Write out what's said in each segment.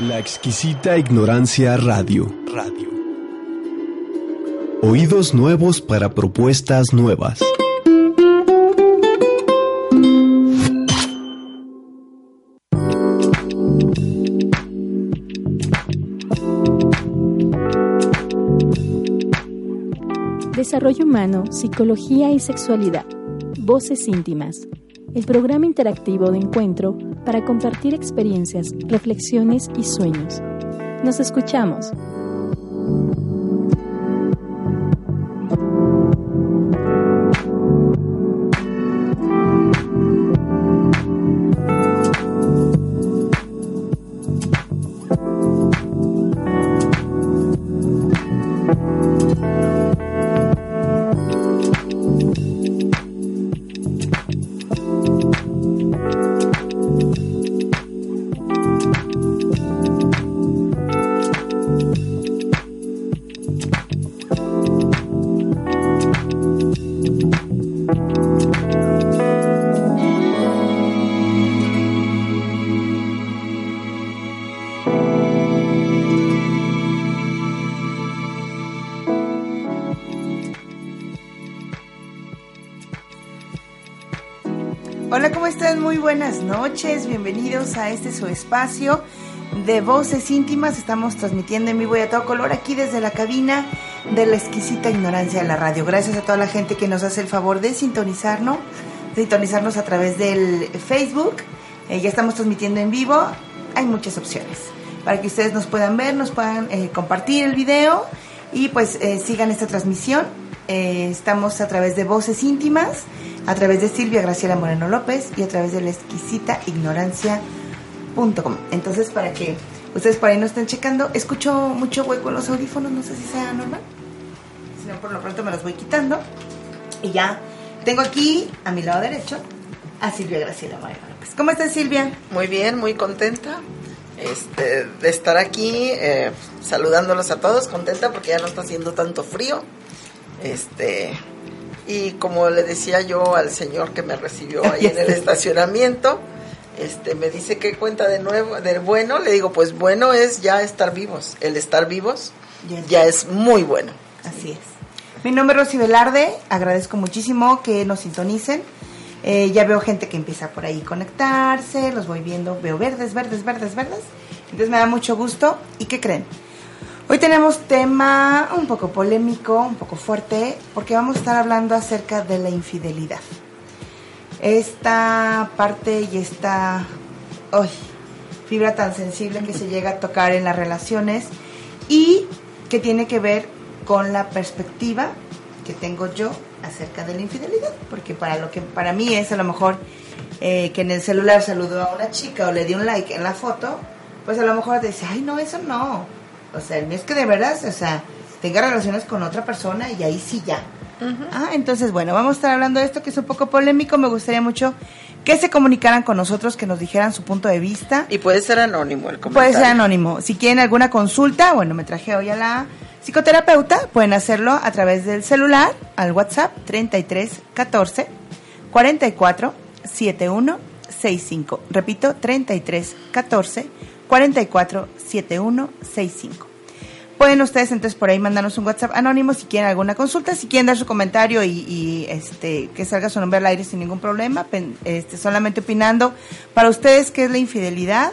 La exquisita ignorancia radio. Radio. Oídos nuevos para propuestas nuevas. Desarrollo humano, psicología y sexualidad. Voces íntimas. El programa interactivo de encuentro para compartir experiencias, reflexiones y sueños. Nos escuchamos. Buenas noches, bienvenidos a este su espacio de voces íntimas. Estamos transmitiendo en vivo y a todo color aquí desde la cabina de la exquisita ignorancia de la radio. Gracias a toda la gente que nos hace el favor de sintonizarnos, de sintonizarnos a través del Facebook. Eh, ya estamos transmitiendo en vivo. Hay muchas opciones para que ustedes nos puedan ver, nos puedan eh, compartir el video y pues eh, sigan esta transmisión. Estamos a través de voces íntimas a través de Silvia Graciela Moreno López y a través de la exquisita ignorancia.com. Entonces, para que ustedes por ahí no estén checando, escucho mucho hueco en los audífonos, no sé si sea normal. Si no, por lo pronto me los voy quitando. Y ya tengo aquí a mi lado derecho a Silvia Graciela Moreno López. ¿Cómo estás, Silvia? Muy bien, muy contenta. Este, de estar aquí eh, saludándolos a todos, contenta porque ya no está haciendo tanto frío. Este, y como le decía yo al señor que me recibió ahí en el estacionamiento, este me dice que cuenta de nuevo de bueno, le digo, pues bueno es ya estar vivos, el estar vivos ya es muy bueno. Así es. Mi nombre es Rosy Velarde, agradezco muchísimo que nos sintonicen. Eh, ya veo gente que empieza por ahí conectarse, los voy viendo, veo verdes, verdes, verdes, verdes. Entonces me da mucho gusto. ¿Y qué creen? Hoy tenemos tema un poco polémico, un poco fuerte, porque vamos a estar hablando acerca de la infidelidad. Esta parte y esta fibra tan sensible que se llega a tocar en las relaciones y que tiene que ver con la perspectiva que tengo yo acerca de la infidelidad, porque para lo que para mí es a lo mejor eh, que en el celular saludó a una chica o le di un like en la foto, pues a lo mejor dice, ay no, eso no, o sea, el es que de verdad, o sea, tenga relaciones con otra persona y ahí sí ya. Ah, entonces, bueno, vamos a estar hablando de esto que es un poco polémico. Me gustaría mucho que se comunicaran con nosotros, que nos dijeran su punto de vista. Y puede ser anónimo el comentario. Puede ser anónimo. Si quieren alguna consulta, bueno, me traje hoy a la psicoterapeuta, pueden hacerlo a través del celular, al WhatsApp 33 14 44 71 65. Repito, 33 14 447165. Pueden ustedes entonces por ahí mandarnos un WhatsApp anónimo si quieren alguna consulta, si quieren dar su comentario y, este que salga su nombre al aire sin ningún problema, este, solamente opinando para ustedes qué es la infidelidad,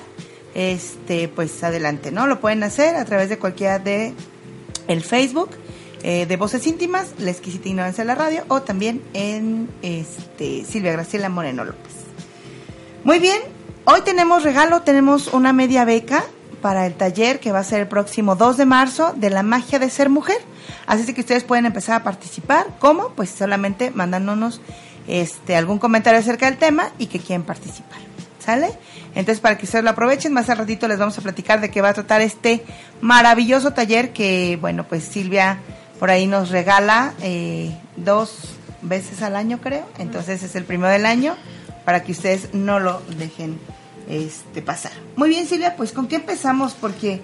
este pues adelante, ¿no? Lo pueden hacer a través de cualquiera de el Facebook eh, de Voces Íntimas, La Exquisita Ignorancia de la Radio o también en este Silvia Graciela Moreno López. Muy bien, Hoy tenemos regalo, tenemos una media beca para el taller que va a ser el próximo 2 de marzo de la magia de ser mujer. Así que ustedes pueden empezar a participar. ¿Cómo? Pues solamente mandándonos este, algún comentario acerca del tema y que quieren participar. ¿Sale? Entonces, para que ustedes lo aprovechen, más al ratito les vamos a platicar de qué va a tratar este maravilloso taller que, bueno, pues Silvia por ahí nos regala eh, dos veces al año, creo. Entonces, es el primero del año para que ustedes no lo dejen este, pasar. Muy bien, Silvia, pues ¿con qué empezamos? Porque...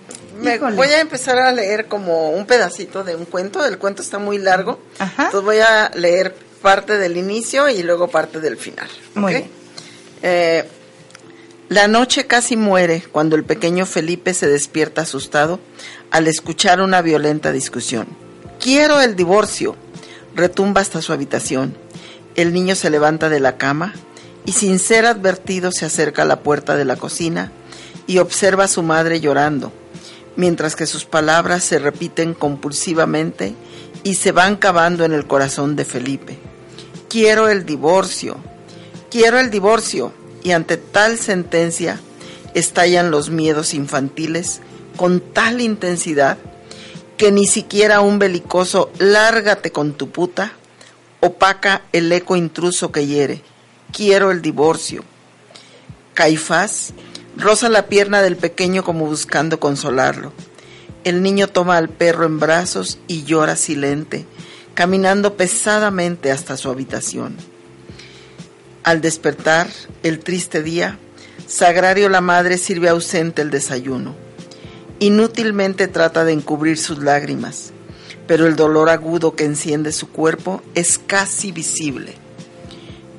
voy a empezar a leer como un pedacito de un cuento, el cuento está muy largo, entonces voy a leer parte del inicio y luego parte del final. Muy bien. Eh, La noche casi muere cuando el pequeño Felipe se despierta asustado al escuchar una violenta discusión. Quiero el divorcio. Retumba hasta su habitación. El niño se levanta de la cama y sin ser advertido se acerca a la puerta de la cocina y observa a su madre llorando, mientras que sus palabras se repiten compulsivamente y se van cavando en el corazón de Felipe. Quiero el divorcio, quiero el divorcio, y ante tal sentencia estallan los miedos infantiles con tal intensidad que ni siquiera un belicoso lárgate con tu puta opaca el eco intruso que hiere. Quiero el divorcio. Caifás roza la pierna del pequeño como buscando consolarlo. El niño toma al perro en brazos y llora silente, caminando pesadamente hasta su habitación. Al despertar, el triste día, Sagrario la madre sirve ausente el desayuno. Inútilmente trata de encubrir sus lágrimas, pero el dolor agudo que enciende su cuerpo es casi visible.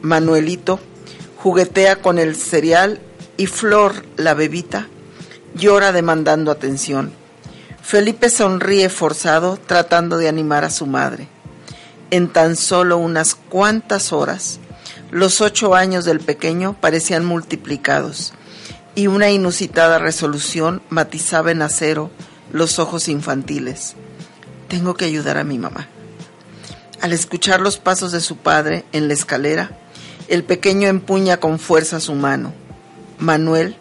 Manuelito juguetea con el cereal y Flor, la bebita, llora demandando atención. Felipe sonríe forzado tratando de animar a su madre. En tan solo unas cuantas horas, los ocho años del pequeño parecían multiplicados y una inusitada resolución matizaba en acero los ojos infantiles. Tengo que ayudar a mi mamá. Al escuchar los pasos de su padre en la escalera, el pequeño empuña con fuerza su mano. Manuel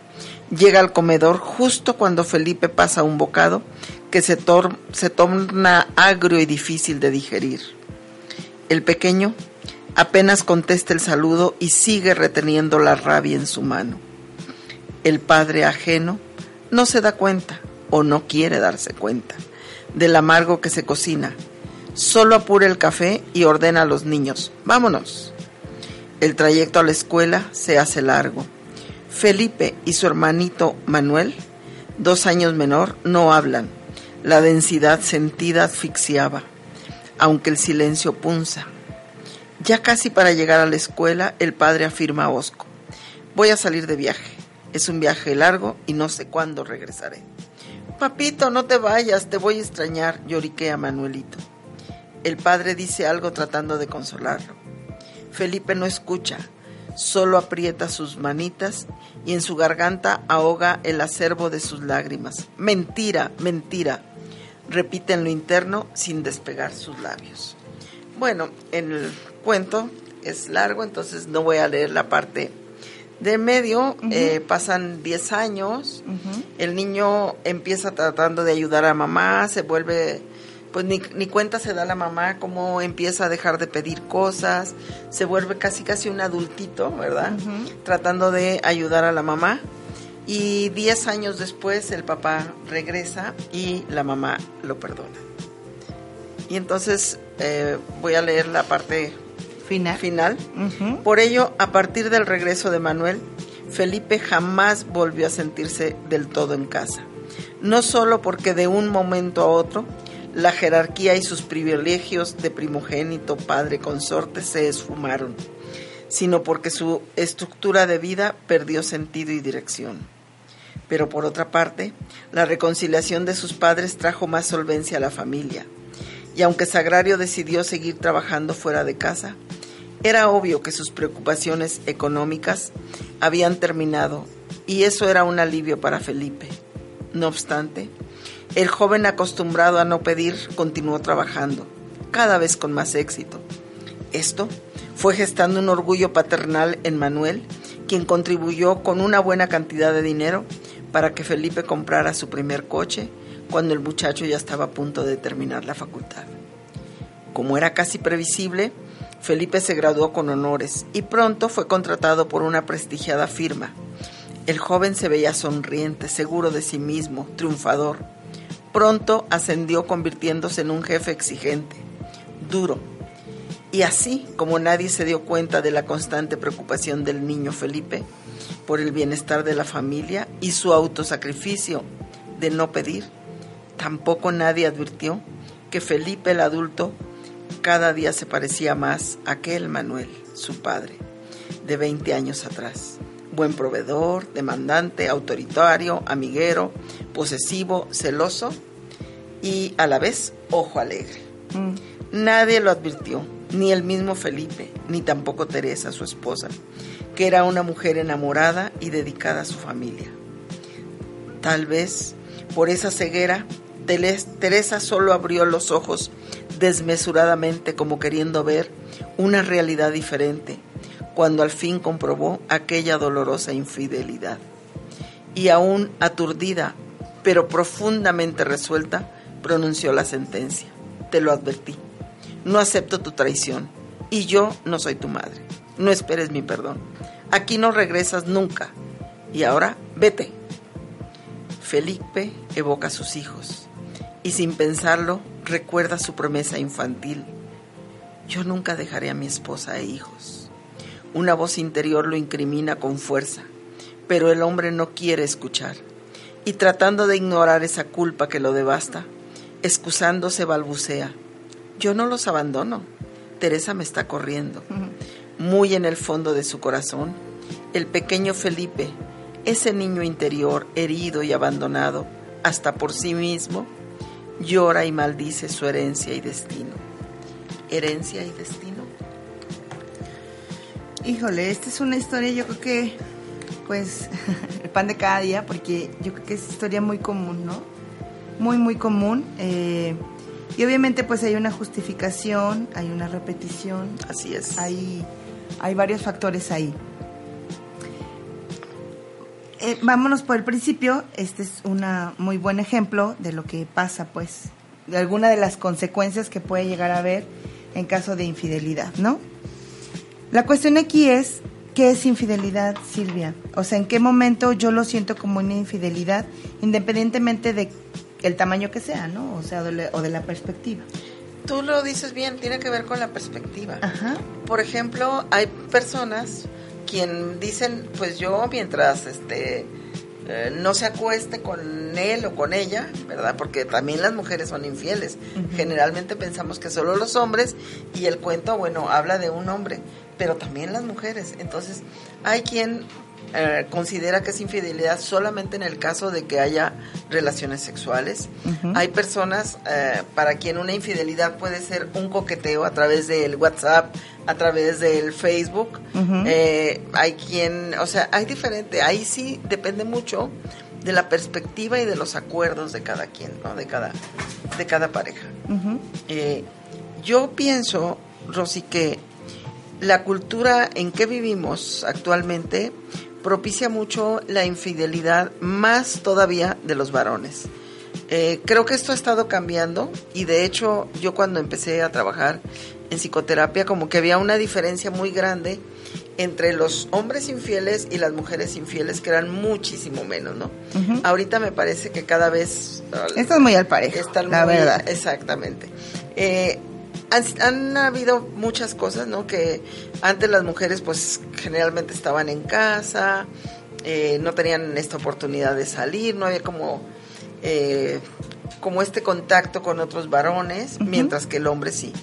llega al comedor justo cuando Felipe pasa un bocado que se, torna agrio y difícil de digerir. El pequeño apenas contesta el saludo y sigue reteniendo la rabia en su mano. El padre ajeno no se da cuenta o no quiere darse cuenta del amargo que se cocina. Solo apura el café y ordena a los niños, vámonos. El trayecto a la escuela se hace largo. Felipe y su hermanito Manuel, dos años menor, no hablan. La densidad sentida asfixiaba, aunque el silencio punza. Ya casi para llegar a la escuela, el padre afirma a Osco, voy a salir de viaje. Es un viaje largo y no sé cuándo regresaré. Papito, no te vayas, te voy a extrañar, lloriquea Manuelito. El padre dice algo tratando de consolarlo. Felipe no escucha, solo aprieta sus manitas y en su garganta ahoga el acervo de sus lágrimas. Mentira, mentira, repite en lo interno sin despegar sus labios. Bueno, el cuento es largo, entonces no voy a leer la parte de medio. Eh, pasan 10 años, el niño empieza tratando de ayudar a mamá, se vuelve pues ni, ni, cuenta se da la mamá cómo empieza a dejar de pedir cosas, se vuelve casi casi un adultito, ¿verdad? Tratando de ayudar a la mamá. Y diez años después el papá regresa y la mamá lo perdona. Y entonces eh, voy a leer la parte final. final. Por ello, a partir del regreso de Manuel, Felipe jamás volvió a sentirse del todo en casa. No solo porque de un momento a otro la jerarquía y sus privilegios de primogénito, padre, consorte se esfumaron, sino porque su estructura de vida perdió sentido y dirección. Pero por otra parte, la reconciliación de sus padres trajo más solvencia a la familia, y aunque Sagrario decidió seguir trabajando fuera de casa, era obvio que sus preocupaciones económicas habían terminado, y eso era un alivio para Felipe. No obstante, el joven acostumbrado a no pedir continuó trabajando, cada vez con más éxito. Esto fue gestando un orgullo paternal en Manuel, quien contribuyó con una buena cantidad de dinero para que Felipe comprara su primer coche cuando el muchacho ya estaba a punto de terminar la facultad. Como era casi previsible, Felipe se graduó con honores y pronto fue contratado por una prestigiada firma. El joven se veía sonriente, seguro de sí mismo, triunfador pronto ascendió convirtiéndose en un jefe exigente, duro. Y así como nadie se dio cuenta de la constante preocupación del niño Felipe por el bienestar de la familia y su autosacrificio de no pedir, tampoco nadie advirtió que Felipe el adulto cada día se parecía más a aquel Manuel, su padre, de 20 años atrás. Buen proveedor, demandante, autoritario, amiguero, posesivo, celoso y a la vez ojo alegre. Mm. Nadie lo advirtió, ni el mismo Felipe, ni tampoco Teresa, su esposa, que era una mujer enamorada y dedicada a su familia. Tal vez por esa ceguera, Teresa solo abrió los ojos desmesuradamente como queriendo ver una realidad diferente, cuando al fin comprobó aquella dolorosa infidelidad. Y aún aturdida, pero profundamente resuelta, pronunció la sentencia. Te lo advertí. No acepto tu traición y yo no soy tu madre. No esperes mi perdón. Aquí no regresas nunca. Y ahora, vete. Felipe evoca a sus hijos y sin pensarlo recuerda su promesa infantil. Yo nunca dejaré a mi esposa e hijos. Una voz interior lo incrimina con fuerza, pero el hombre no quiere escuchar. Y tratando de ignorar esa culpa que lo devasta, excusándose balbucea. Yo no los abandono. Teresa me está corriendo. Muy en el fondo de su corazón, el pequeño Felipe, ese niño interior herido y abandonado, hasta por sí mismo, llora y maldice su herencia y destino. Herencia y destino. Híjole, esta es una historia, yo creo que, pues, el pan de cada día, porque yo creo que es historia muy común, ¿no? Muy, muy común. Eh, y obviamente, pues, hay una justificación, hay una repetición. Así es. Hay, hay varios factores ahí. Eh, vámonos por el principio. Este es un muy buen ejemplo de lo que pasa, pues, de alguna de las consecuencias que puede llegar a haber en caso de infidelidad, ¿no? La cuestión aquí es, ¿qué es infidelidad, Silvia? O sea, ¿en qué momento yo lo siento como una infidelidad, independientemente de el tamaño que sea, ¿no? O sea, o de la perspectiva. Tú lo dices bien, tiene que ver con la perspectiva. Ajá. Por ejemplo, hay personas quien dicen, pues yo mientras este eh, no se acueste con él o con ella, ¿verdad? Porque también las mujeres son infieles. Generalmente pensamos que solo los hombres y el cuento, bueno, habla de un hombre, pero también las mujeres. Entonces, hay quien eh, considera que es infidelidad solamente en el caso de que haya relaciones sexuales. Hay personas eh, para quien una infidelidad puede ser un coqueteo a través del WhatsApp, a través del Facebook. Eh, hay quien, o sea, hay diferente, ahí sí depende mucho de la perspectiva y de los acuerdos de cada quien, ¿no? De cada, de cada pareja. yo pienso, Rosy, que la cultura en que vivimos actualmente propicia mucho la infidelidad, más todavía de los varones. Eh, creo que esto ha estado cambiando y de hecho yo cuando empecé a trabajar en psicoterapia como que había una diferencia muy grande entre los hombres infieles y las mujeres infieles que eran muchísimo menos, ¿no? Ahorita me parece que cada vez... Esto es muy al parejo, están la verdad. Exactamente. Eh, han, habido muchas cosas, ¿no? Que antes las mujeres pues generalmente estaban en casa, eh, no tenían esta oportunidad de salir, no había como, eh, como este contacto con otros varones, mientras que el hombre sí.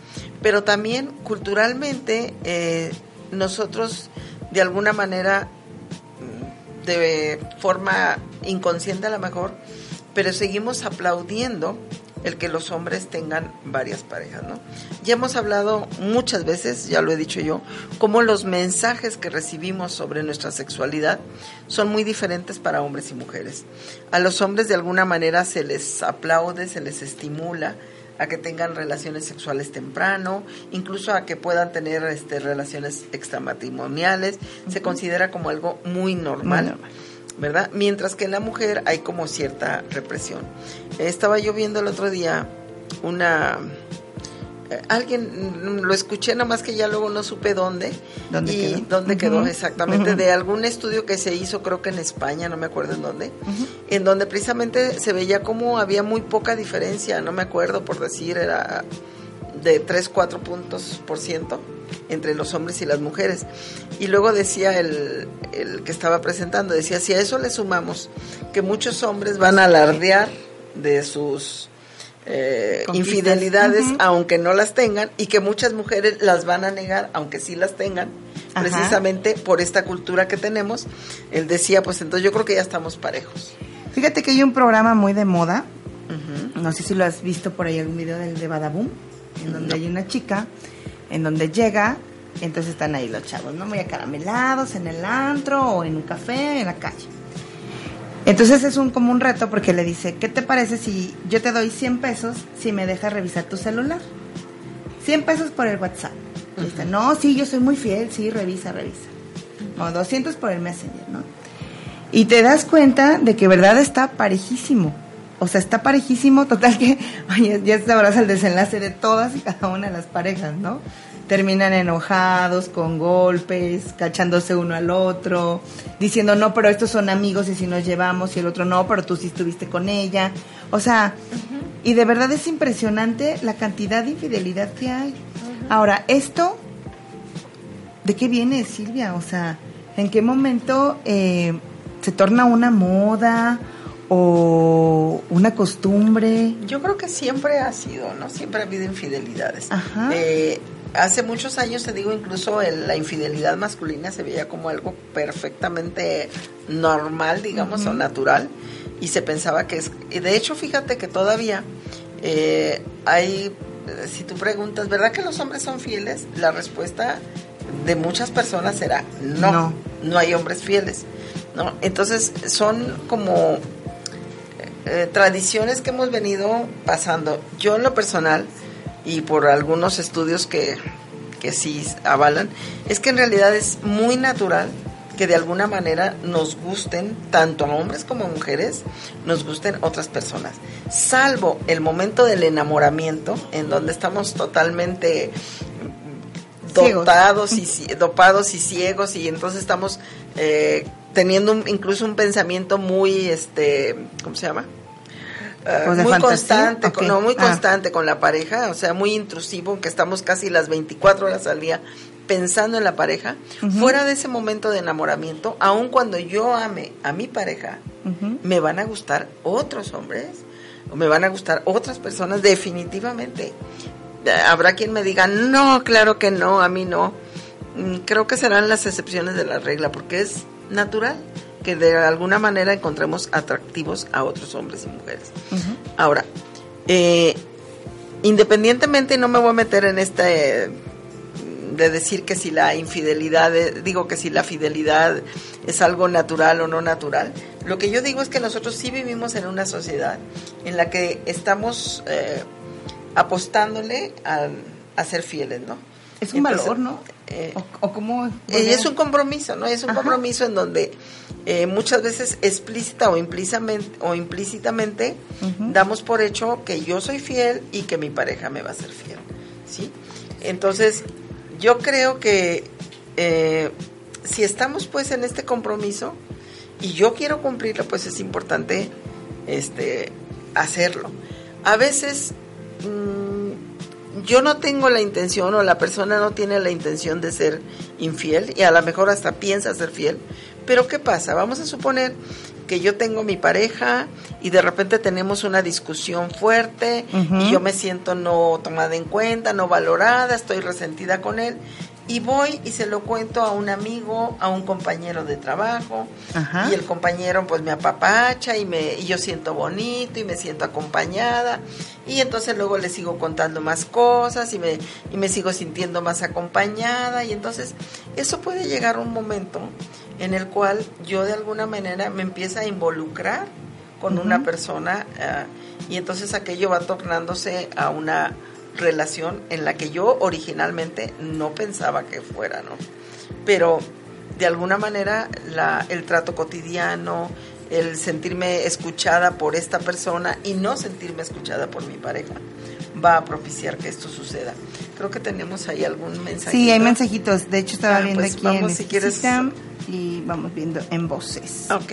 Pero también culturalmente eh, nosotros de alguna manera, de forma inconsciente a lo mejor, pero seguimos aplaudiendo el que los hombres tengan varias parejas, ¿no? Ya hemos hablado muchas veces, ya lo he dicho yo, cómo los mensajes que recibimos sobre nuestra sexualidad son muy diferentes para hombres y mujeres. A los hombres de alguna manera se les aplaude, se les estimula a que tengan relaciones sexuales temprano, incluso a que puedan tener este, relaciones extramatrimoniales, se considera como algo muy normal. ¿Verdad? Mientras que en la mujer hay como cierta represión. Estaba yo viendo el otro día una eh, alguien lo escuché nomás que ya luego no supe dónde ¿Dónde y quedó? dónde quedó exactamente de algún estudio que se hizo creo que en España no me acuerdo en dónde en donde precisamente se veía como había muy poca diferencia no me acuerdo por decir era de 3 4 puntos por ciento entre los hombres y las mujeres. Y luego decía el, el que estaba presentando, decía, si a eso le sumamos que muchos hombres van a alardear de sus eh, infidelidades aunque no las tengan y que muchas mujeres las van a negar aunque sí las tengan, Ajá. precisamente por esta cultura que tenemos. Él decía, pues entonces yo creo que ya estamos parejos. Fíjate que hay un programa muy de moda, no sé si lo has visto por ahí algún video del de Badaboom, en donde hay una chica, en donde llega, entonces están ahí los chavos, ¿no? Muy acaramelados en el antro o en un café, en la calle. Entonces es un como un reto porque le dice, ¿qué te parece si yo te doy 100 pesos si me dejas revisar tu celular? 100 pesos por el WhatsApp. Dice, no, sí, yo soy muy fiel, sí, revisa, revisa. O 200 por el Messenger, ¿no? Y te das cuenta de que verdad está parejísimo. O sea, está parejísimo, total que, oye, ya sabrás el desenlace de todas y cada una de las parejas, ¿no? Terminan enojados, con golpes, cachándose uno al otro, diciendo, no, pero estos son amigos y si nos llevamos, y el otro, no, pero tú sí estuviste con ella. O sea, y de verdad es impresionante la cantidad de infidelidad que hay. Ahora, esto, ¿de qué viene, Silvia? O sea, ¿en qué momento eh, se torna una moda o una costumbre? Yo creo que siempre ha sido, ¿no? Siempre ha habido infidelidades. Ajá. Eh, hace muchos años, te digo, incluso el- la infidelidad masculina se veía como algo perfectamente normal, digamos, o natural, y se pensaba que es... y De hecho, fíjate que todavía eh, hay, si tú preguntas, ¿verdad que los hombres son fieles? La respuesta de muchas personas será no, No. no, hay hombres fieles, ¿no? Entonces, son como eh, tradiciones que hemos venido pasando. Yo en lo personal, y por algunos estudios que, que sí avalan, es que en realidad es muy natural que de alguna manera nos gusten, tanto a hombres como a mujeres, nos gusten otras personas. Salvo el momento del enamoramiento, en donde estamos totalmente Ciegos. dotados y dopados y ciegos y entonces estamos eh, teniendo un- incluso un pensamiento muy este cómo se llama de muy fantasía, constante con, no muy Ah. constante con la pareja o sea muy intrusivo que estamos casi las 24 horas al día pensando en la pareja fuera de ese momento de enamoramiento aun cuando yo ame a mi pareja me van a gustar otros hombres o me van a gustar otras personas definitivamente. Eh, habrá quien me diga no claro que no a mí no Mm, creo que serán las excepciones de la regla porque es natural que de alguna manera encontremos atractivos a otros hombres y mujeres ahora eh, independientemente no me voy a meter en este de decir que si la infidelidad, eh, digo que si la fidelidad es algo natural o no natural. Lo que yo digo es que nosotros sí vivimos en una sociedad en la que estamos eh, apostándole a, a ser fieles, ¿no? Es un Entonces, valor, ¿no? eh, o, o cómo... eh, es un compromiso, ¿no? Es un Ajá. compromiso en donde eh, muchas veces explícita o implícitamente, o implícitamente damos por hecho que yo soy fiel y que mi pareja me va a ser fiel, ¿sí? Entonces, yo creo que eh, si estamos pues en este compromiso y yo quiero cumplirlo, pues es importante este hacerlo. A veces mm, yo no tengo la intención o la persona no tiene la intención de ser infiel y a lo mejor hasta piensa ser fiel, pero ¿qué pasa? Vamos a suponer que yo tengo mi pareja y de repente tenemos una discusión fuerte y yo me siento no tomada en cuenta, no valorada, estoy resentida con él y voy y se lo cuento a un amigo, a un compañero de trabajo Ajá. y el compañero pues me apapacha y me y yo siento bonito y me siento acompañada y entonces luego le sigo contando más cosas y me y me sigo sintiendo más acompañada y entonces eso puede llegar un momento en el cual yo de alguna manera me empieza a involucrar con una persona ah, y entonces aquello va tornándose a una relación en la que yo originalmente no pensaba que fuera, ¿no? Pero de alguna manera la, el trato cotidiano, el sentirme escuchada por esta persona y no sentirme escuchada por mi pareja va a propiciar que esto suceda. Creo que tenemos ahí algún mensaje. Sí, hay mensajitos. De hecho, estaba Ah, viendo pues aquí vamos, en si quieres. Y vamos viendo en voces. Ok.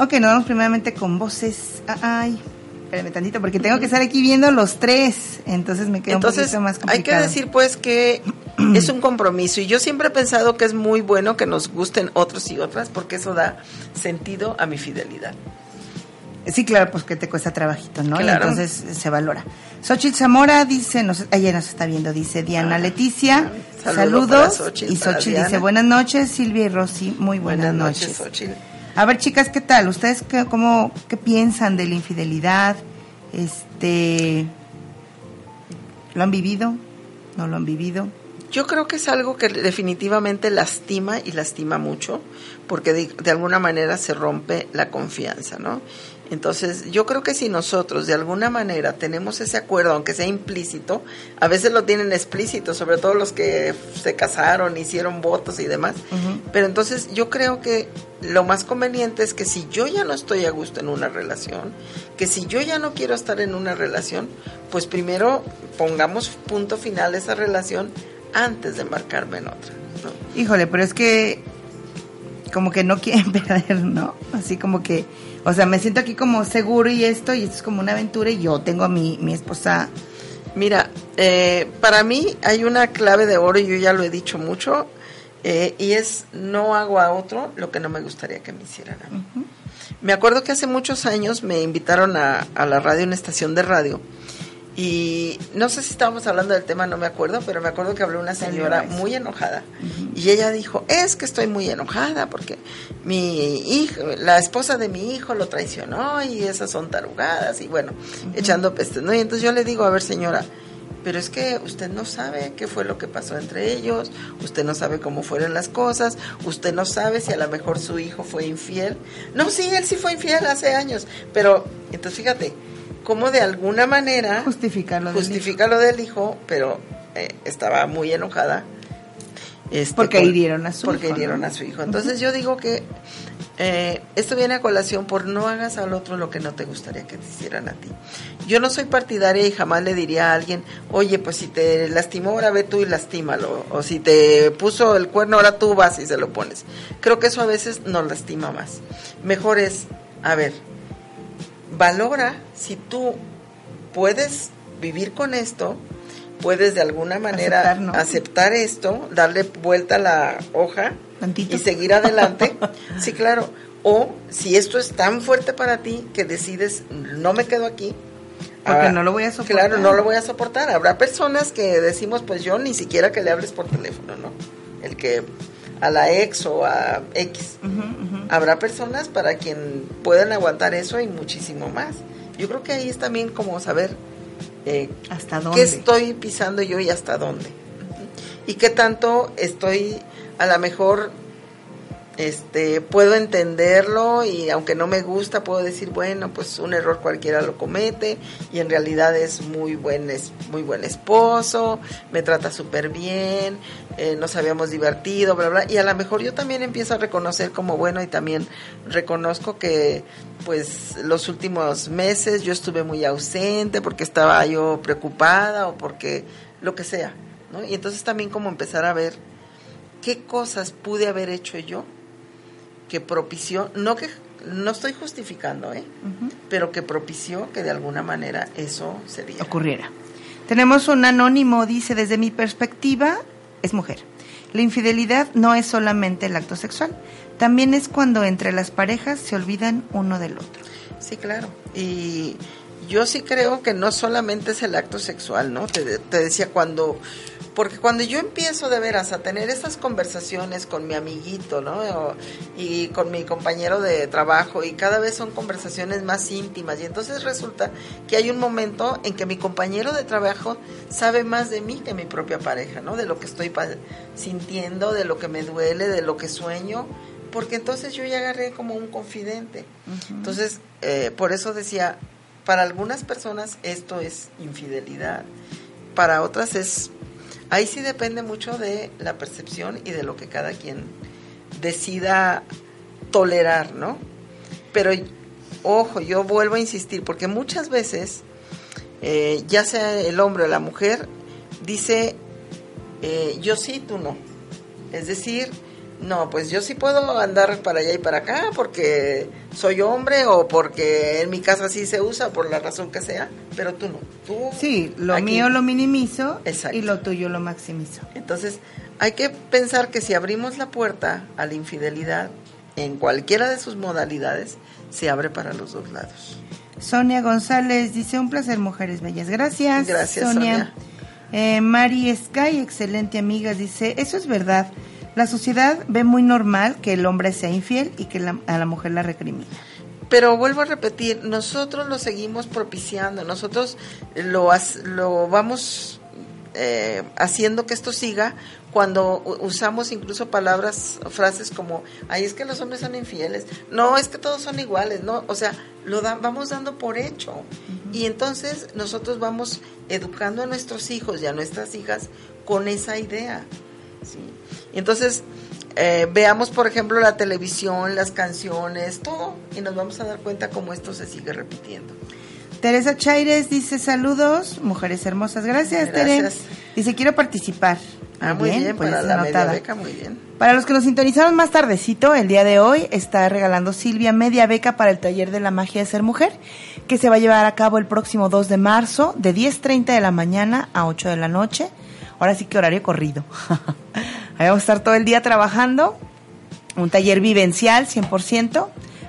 Ok, nos vamos primeramente con voces. Ah, Ay, espérame tantito, porque tengo que estar aquí viendo los tres. Entonces me queda un poquito más hay complicado. que decir pues que es un compromiso y yo siempre he pensado que es muy bueno que nos gusten otros y otras porque eso da sentido a mi fidelidad. Sí, claro, pues que te cuesta trabajito, ¿no? Y entonces eh, se valora. Xochitl Zamora dice, nos, ella nos está viendo, dice Diana Ah, Leticia, saludo para saludos. Xochitl, y Diana. dice, buenas noches, Silvia y Rosy, muy buenas, noches. Xochitl. A ver, chicas, ¿qué tal? ¿Ustedes qué, cómo, qué piensan de la infidelidad? Este, ¿Lo han vivido? ¿No lo han vivido? Yo creo que es algo que definitivamente lastima y lastima mucho, porque de, de alguna manera se rompe la confianza, ¿no? Entonces, yo creo que si nosotros de alguna manera tenemos ese acuerdo, aunque sea implícito, a veces lo tienen explícito, sobre todo los que se casaron, hicieron votos y demás, pero entonces yo creo que lo más conveniente es que si yo ya no estoy a gusto en una relación, que si yo ya no quiero estar en una relación, pues primero pongamos punto final a esa relación antes de embarcarme en otra. ¿no? Híjole, pero es que como que no quieren perder, ¿no? Así como que, o sea, me siento aquí como seguro y esto, y esto es como una aventura y yo tengo a mi, mi esposa. Mira, eh, para mí hay una clave de oro y yo ya lo he dicho mucho, eh, y es no hago a otro lo que no me gustaría que me hicieran a mí. Me acuerdo que hace muchos años me invitaron a, a la radio, una estación de radio, y no sé si estábamos hablando del tema, no me acuerdo, pero me acuerdo que habló una señora muy enojada. Y ella dijo, es que estoy muy enojada porque mi hijo, la esposa de mi hijo lo traicionó y esas son tarugadas y bueno, echando peste. ¿no? Y entonces yo le digo, a ver señora, pero es que usted no sabe qué fue lo que pasó entre ellos, usted no sabe cómo fueron las cosas, usted no sabe si a lo mejor su hijo fue infiel. No, sí, él sí fue infiel hace años, pero entonces fíjate, cómo de alguna manera Justifica lo del justifica lo del hijo, pero eh, estaba muy enojada. este, Porque por- hirieron a su Porque hijo, hirieron ¿no? a su hijo. Entonces yo digo que eh, esto viene a colación por no hagas al otro lo que no te gustaría que te hicieran a ti. Yo no soy partidaria y jamás le diría a alguien, oye, pues si te lastimó, ahora ve tú y lastímalo. O si te puso el cuerno, ahora tú vas y se lo pones. Creo que eso a veces nos lastima más. Mejor es, a ver, valora si tú puedes vivir con esto, puedes de alguna manera Aceptar, ¿no? aceptar esto, darle vuelta a la hoja Tantito. y seguir adelante. sí, claro. O si esto es tan fuerte para ti que decides, no me quedo aquí. Porque ah, no lo voy a soportar. Claro, no lo voy a soportar. Habrá personas que decimos, pues yo ni siquiera que le hables por teléfono, ¿no? El que a la ex o a X. Habrá personas para quien puedan aguantar eso y muchísimo más. Yo creo que ahí es también como saber eh, ¿Hasta qué dónde? estoy pisando yo y hasta dónde. Y qué tanto estoy, a lo mejor, este, puedo entenderlo y aunque no me gusta, puedo decir, bueno, pues un error cualquiera lo comete y en realidad es muy buen, es muy buen esposo, me trata súper bien, eh, nos habíamos divertido, bla, bla. Y a lo mejor yo también empiezo a reconocer como bueno y también reconozco que pues los últimos meses yo estuve muy ausente porque estaba yo preocupada o porque lo que sea, ¿no? Y entonces también como empezar a ver qué cosas pude haber hecho yo que propició, no que no estoy justificando, ¿eh? Pero que propició que de alguna manera eso se diera. ocurriera. Tenemos un anónimo, dice, desde mi perspectiva, es mujer. La infidelidad no es solamente el acto sexual, también es cuando entre las parejas se olvidan uno del otro. Sí, claro. Y yo sí creo que no solamente es el acto sexual, ¿no? Te, te decía cuando, porque cuando yo empiezo de veras a tener esas conversaciones con mi amiguito, ¿no? O- y con mi compañero de trabajo y cada vez son conversaciones más íntimas y entonces resulta que hay un momento en que mi compañero de trabajo sabe más de mí que mi propia pareja, ¿no? De lo que estoy sintiendo, de lo que me duele, de lo que sueño, porque entonces yo ya agarré como un confidente. Entonces, eh, por eso decía, para algunas personas esto es infidelidad, para otras es, ahí sí depende mucho de la percepción y de lo que cada quien decida tolerar, ¿no? Pero, ojo, yo vuelvo a insistir, porque muchas veces, eh, ya sea el hombre o la mujer, dice, eh, yo sí, tú no. Es decir, no, pues yo sí puedo andar para allá y para acá porque soy hombre o porque en mi casa sí se usa por la razón que sea, pero tú no. Tú Sí, lo aquí. mío lo minimizo Exacto. y lo tuyo lo maximizo. Entonces, hay que pensar que si abrimos la puerta a la infidelidad, en cualquiera de sus modalidades, se abre para los dos lados. Sonia González dice, un placer, mujeres bellas. Gracias. Gracias, Sonia. Eh, Mari Sky, excelente amiga, dice, eso es verdad. La sociedad ve muy normal que el hombre sea infiel y que a la mujer la recrimina. Pero vuelvo a repetir, nosotros lo seguimos propiciando, nosotros lo, lo vamos eh, haciendo que esto siga cuando usamos incluso palabras o frases como, ay, es que los hombres son infieles, no, es que todos son iguales, no, o sea, lo vamos dando por hecho. Y entonces nosotros vamos educando a nuestros hijos y a nuestras hijas con esa idea. ¿sí? Entonces, eh, veamos, por ejemplo, la televisión, las canciones, todo, y nos vamos a dar cuenta cómo esto se sigue repitiendo. Teresa Chaires dice saludos, mujeres hermosas. Gracias, Gracias. Dice, quiero participar. Ah, muy bien, pues para la media beca, muy bien. Para los que nos sintonizaron más tardecito, el día de hoy está regalando Silvia media beca para el taller de la magia de ser mujer, que se va a llevar a cabo el próximo 2 de marzo, de 10.30 de la mañana a 8 de la noche. Ahora sí que horario corrido. Ahí vamos a estar todo el día trabajando. Un taller vivencial, 100%.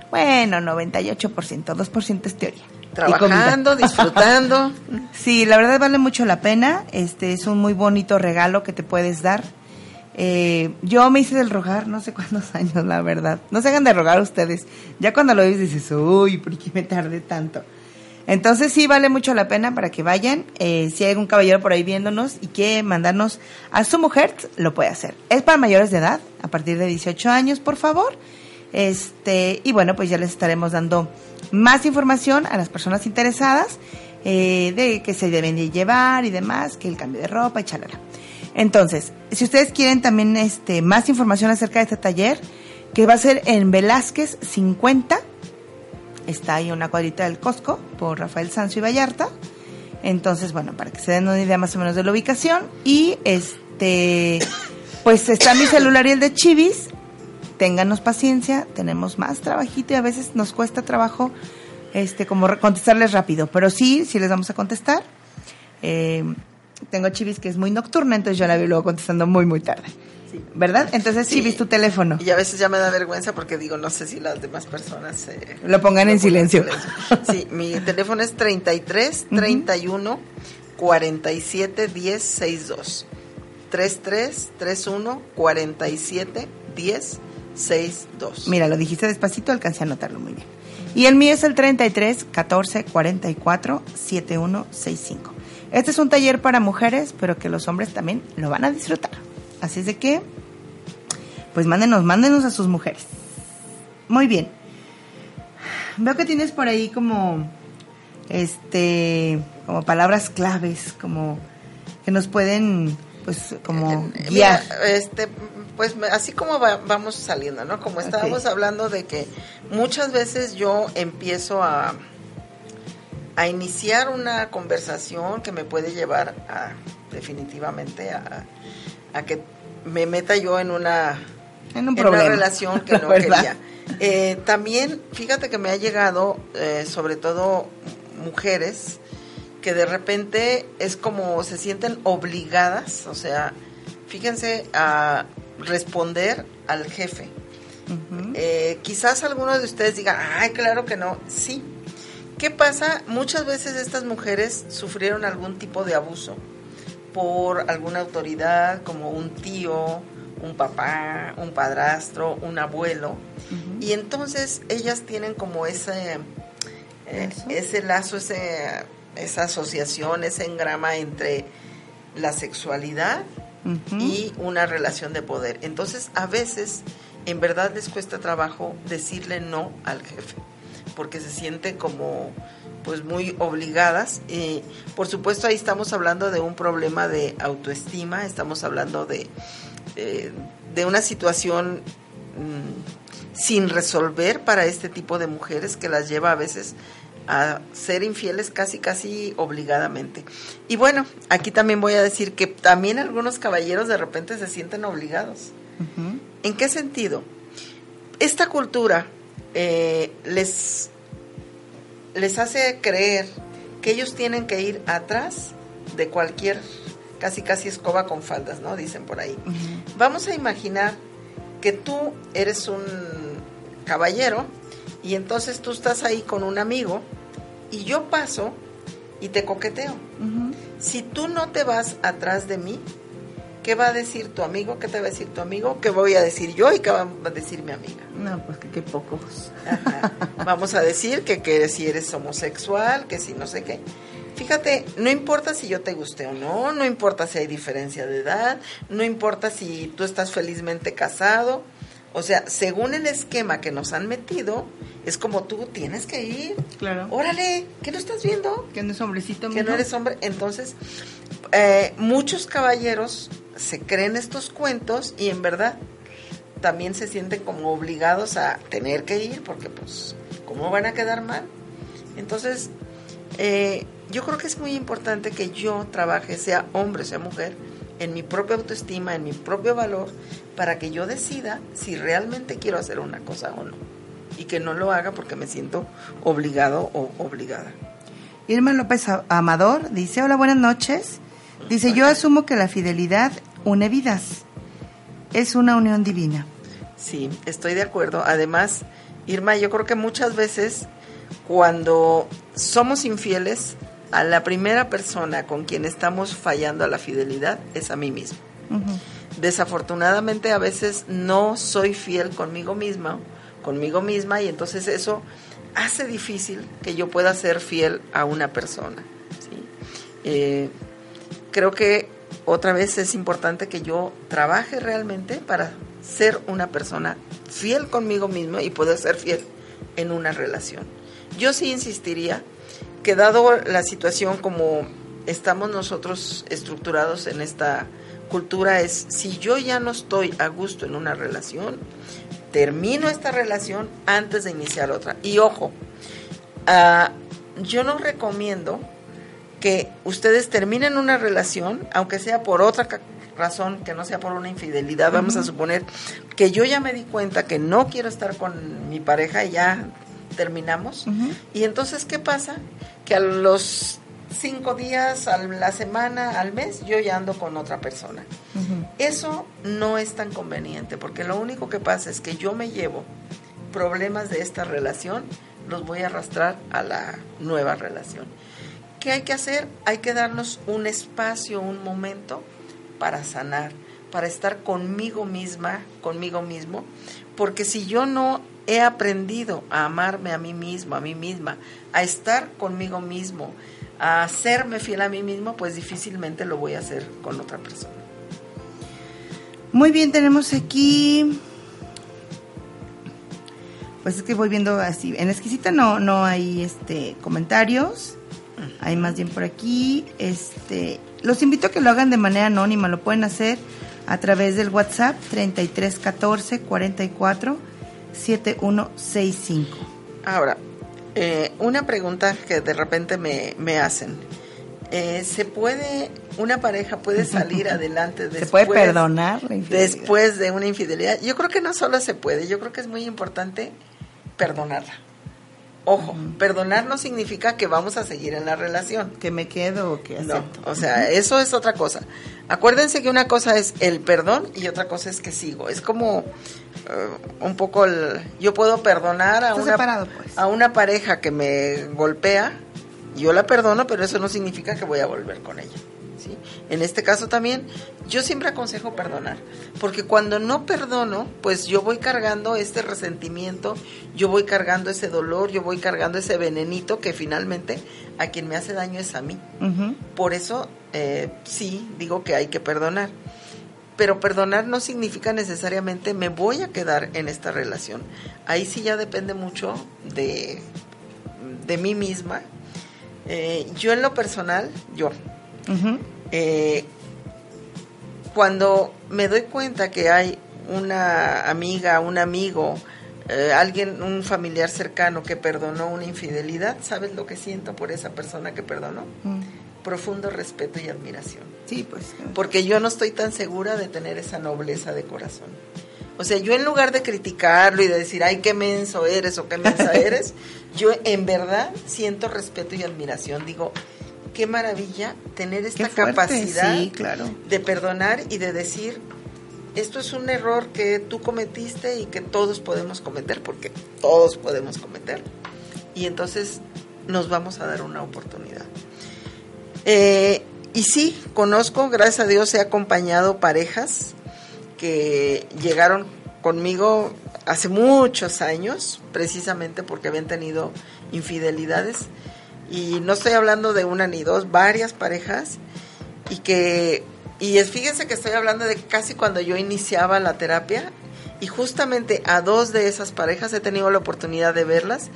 Bueno, 98%, 2% es teoría trabajando, disfrutando. Sí, la verdad vale mucho la pena. Este es un muy bonito regalo que te puedes dar. Eh, yo me hice del rogar no sé cuántos años, la verdad. No se hagan de rogar ustedes. Ya cuando lo ves dices, uy, ¿por qué me tardé tanto? Entonces sí vale mucho la pena para que vayan. Eh, si hay algún caballero por ahí viéndonos y quiere mandarnos a su mujer, lo puede hacer. Es para mayores de edad, a partir de 18 años, por favor. Este, y bueno, pues ya les estaremos dando más información a las personas interesadas eh, de qué se deben de llevar y demás, que el cambio de ropa y chalala. Entonces, si ustedes quieren también este, más información acerca de este taller, que va a ser en Velázquez 50, está ahí una cuadrita del Costco por Rafael Sancio y Vallarta. Entonces, bueno, para que se den una idea más o menos de la ubicación. Y este, pues está mi celular y el de Chivis ténganos paciencia, tenemos más trabajito y a veces nos cuesta trabajo este como contestarles rápido, pero sí, sí les vamos a contestar. Eh, tengo Chivis que es muy nocturna, entonces yo la veo luego contestando muy, muy tarde. ¿Verdad? Entonces, Chivis, tu teléfono. Y a veces ya me da vergüenza porque digo, no sé si las demás personas... Eh, lo pongan en silencio. Sí, mi teléfono es 33 31 47 10 62. 33 31 47 10 62. Mira, lo dijiste despacito, alcancé a anotarlo muy bien. Y el mío es el 33 14 44 7165. Este es un taller para mujeres, pero que los hombres también lo van a disfrutar. Así es de que, pues mándenos, mándenos a sus mujeres. Muy bien. Veo que tienes por ahí como, este, como palabras claves, como que nos pueden, pues, como eh, guiar. este, pues así como vamos saliendo, ¿no? Como estábamos hablando de que muchas veces yo empiezo a, a iniciar una conversación que me puede llevar a definitivamente a, que me meta yo en una, en un una relación que no quería. Eh, también, fíjate que me ha llegado, eh, sobre todo mujeres, que de repente es como se sienten obligadas, o sea, fíjense, a responder al jefe. Eh, quizás alguno de ustedes diga, ay, claro que no. Sí. ¿Qué pasa? Muchas veces estas mujeres sufrieron algún tipo de abuso por alguna autoridad, como un tío, un papá, un padrastro, un abuelo. Y entonces ellas tienen como ese, eh, ese lazo, ese, esa asociación, ese engrama entre la sexualidad y una relación de poder. Entonces, a veces, en verdad les cuesta trabajo decirle no al jefe, porque se sienten como pues muy obligadas. y por supuesto, ahí estamos hablando de un problema de autoestima, estamos hablando de, eh, de una situación mm, sin resolver para este tipo de mujeres que las lleva a veces a ser infieles casi, casi obligadamente. Y bueno, aquí también voy a decir que también algunos caballeros de repente se sienten obligados. ¿En qué sentido? Esta cultura eh, les, les hace creer que ellos tienen que ir atrás de cualquier, casi casi escoba con faldas, ¿no? Dicen por ahí. Vamos a imaginar que tú eres un caballero y entonces tú estás ahí con un amigo y yo paso y te coqueteo. Si tú no te vas atrás de mí, ¿qué va a decir tu amigo? ¿Qué te va a decir tu amigo? ¿Qué voy a decir yo y qué va a decir mi amiga? No, pues que qué pocos. Vamos a decir que, que si eres homosexual, que si no sé qué. Fíjate, no importa si yo te guste o no, no importa si hay diferencia de edad, no importa si tú estás felizmente casado. O sea, según el esquema que nos han metido, es como tú tienes que ir. Claro. Órale, ¿qué no estás viendo? Que no es hombrecito, Que no eres hombre. Entonces, eh, muchos caballeros se creen estos cuentos y en verdad también se sienten como obligados a tener que ir porque pues, ¿cómo van a quedar mal? Entonces, eh, yo creo que es muy importante que yo trabaje, sea hombre, sea mujer, en mi propia autoestima, en mi propio valor, para que yo decida si realmente quiero hacer una cosa o no. Y que no lo haga porque me siento obligado o obligada. Irma López Amador dice, hola, buenas noches. Dice, yo asumo que la fidelidad une vidas. Es una unión divina. Sí, estoy de acuerdo. Además, Irma, yo creo que muchas veces cuando somos infieles, a la primera persona con quien estamos fallando a la fidelidad es a mí mismo. Desafortunadamente a veces no soy fiel conmigo misma, conmigo misma y entonces eso hace difícil que yo pueda ser fiel a una persona. Eh, creo que otra vez es importante que yo trabaje realmente para ser una persona fiel conmigo misma y poder ser fiel en una relación. Yo sí insistiría que dado la situación como estamos nosotros estructurados en esta cultura es si yo ya no estoy a gusto en una relación, termino esta relación antes de iniciar otra. Y ojo, uh, yo no recomiendo que ustedes terminen una relación, aunque sea por otra razón, que no sea por una infidelidad. Vamos a suponer que yo ya me di cuenta que no quiero estar con mi pareja y ya terminamos. Y entonces, ¿qué pasa? Que a los cinco días, a la semana, al mes, yo ya ando con otra persona. Eso no es tan conveniente, porque lo único que pasa es que yo me llevo problemas de esta relación, los voy a arrastrar a la nueva relación. ¿Qué hay que hacer? Hay que darnos un espacio, un momento para sanar, para estar conmigo misma, conmigo mismo, porque si yo no he aprendido a amarme a mí mismo, a mí misma, a estar conmigo mismo, a hacerme fiel a mí mismo, pues difícilmente lo voy a hacer con otra persona. Muy bien, tenemos aquí pues es que voy viendo así, en exquisita no no hay este comentarios. Hay más bien por aquí, este los invito a que lo hagan de manera anónima, lo pueden hacer a través del WhatsApp 3314 44 7165. Ahora, eh, una pregunta que de repente me, me hacen. Eh, ¿Se puede, una pareja puede salir adelante después, ¿Se puede perdonar después de una infidelidad? Yo creo que no solo se puede, yo creo que es muy importante perdonarla. Ojo, perdonar no significa que vamos a seguir en la relación. Que me quedo o que acepto. No, o sea, eso es otra cosa. Acuérdense que una cosa es el perdón y otra cosa es que sigo. Es como eh, un poco el, yo puedo perdonar a una, pues. a una pareja que me golpea, yo la perdono, pero eso no significa que voy a volver con ella. ¿Sí? En este caso también, yo siempre aconsejo perdonar, porque cuando no perdono, pues yo voy cargando este resentimiento, yo voy cargando ese dolor, yo voy cargando ese venenito que finalmente a quien me hace daño es a mí. Por eso eh, sí digo que hay que perdonar. Pero perdonar no significa necesariamente me voy a quedar en esta relación. Ahí sí ya depende mucho de, de mí misma. Eh, yo en lo personal, yo, eh, cuando me doy cuenta que hay una amiga, un amigo, eh, alguien, un familiar cercano que perdonó una infidelidad, ¿sabes lo que siento por esa persona que perdonó? Mm. Profundo respeto y admiración. Sí, pues. Porque yo no estoy tan segura de tener esa nobleza de corazón. O sea, yo en lugar de criticarlo y de decir, ay, qué menso eres o qué mensa eres, yo en verdad siento respeto y admiración. Digo, qué maravilla tener esta capacidad claro. de perdonar y de decir, esto es un error que tú cometiste y que todos podemos cometer, porque todos podemos cometer. Y entonces nos vamos a dar una oportunidad. Eh, y sí, conozco, gracias a Dios he acompañado parejas que llegaron conmigo hace muchos años, precisamente porque habían tenido infidelidades. Y no estoy hablando de una ni dos, varias parejas. Y que, y es, fíjense que estoy hablando de casi cuando yo iniciaba la terapia. Y justamente a dos de esas parejas he tenido la oportunidad de verlas.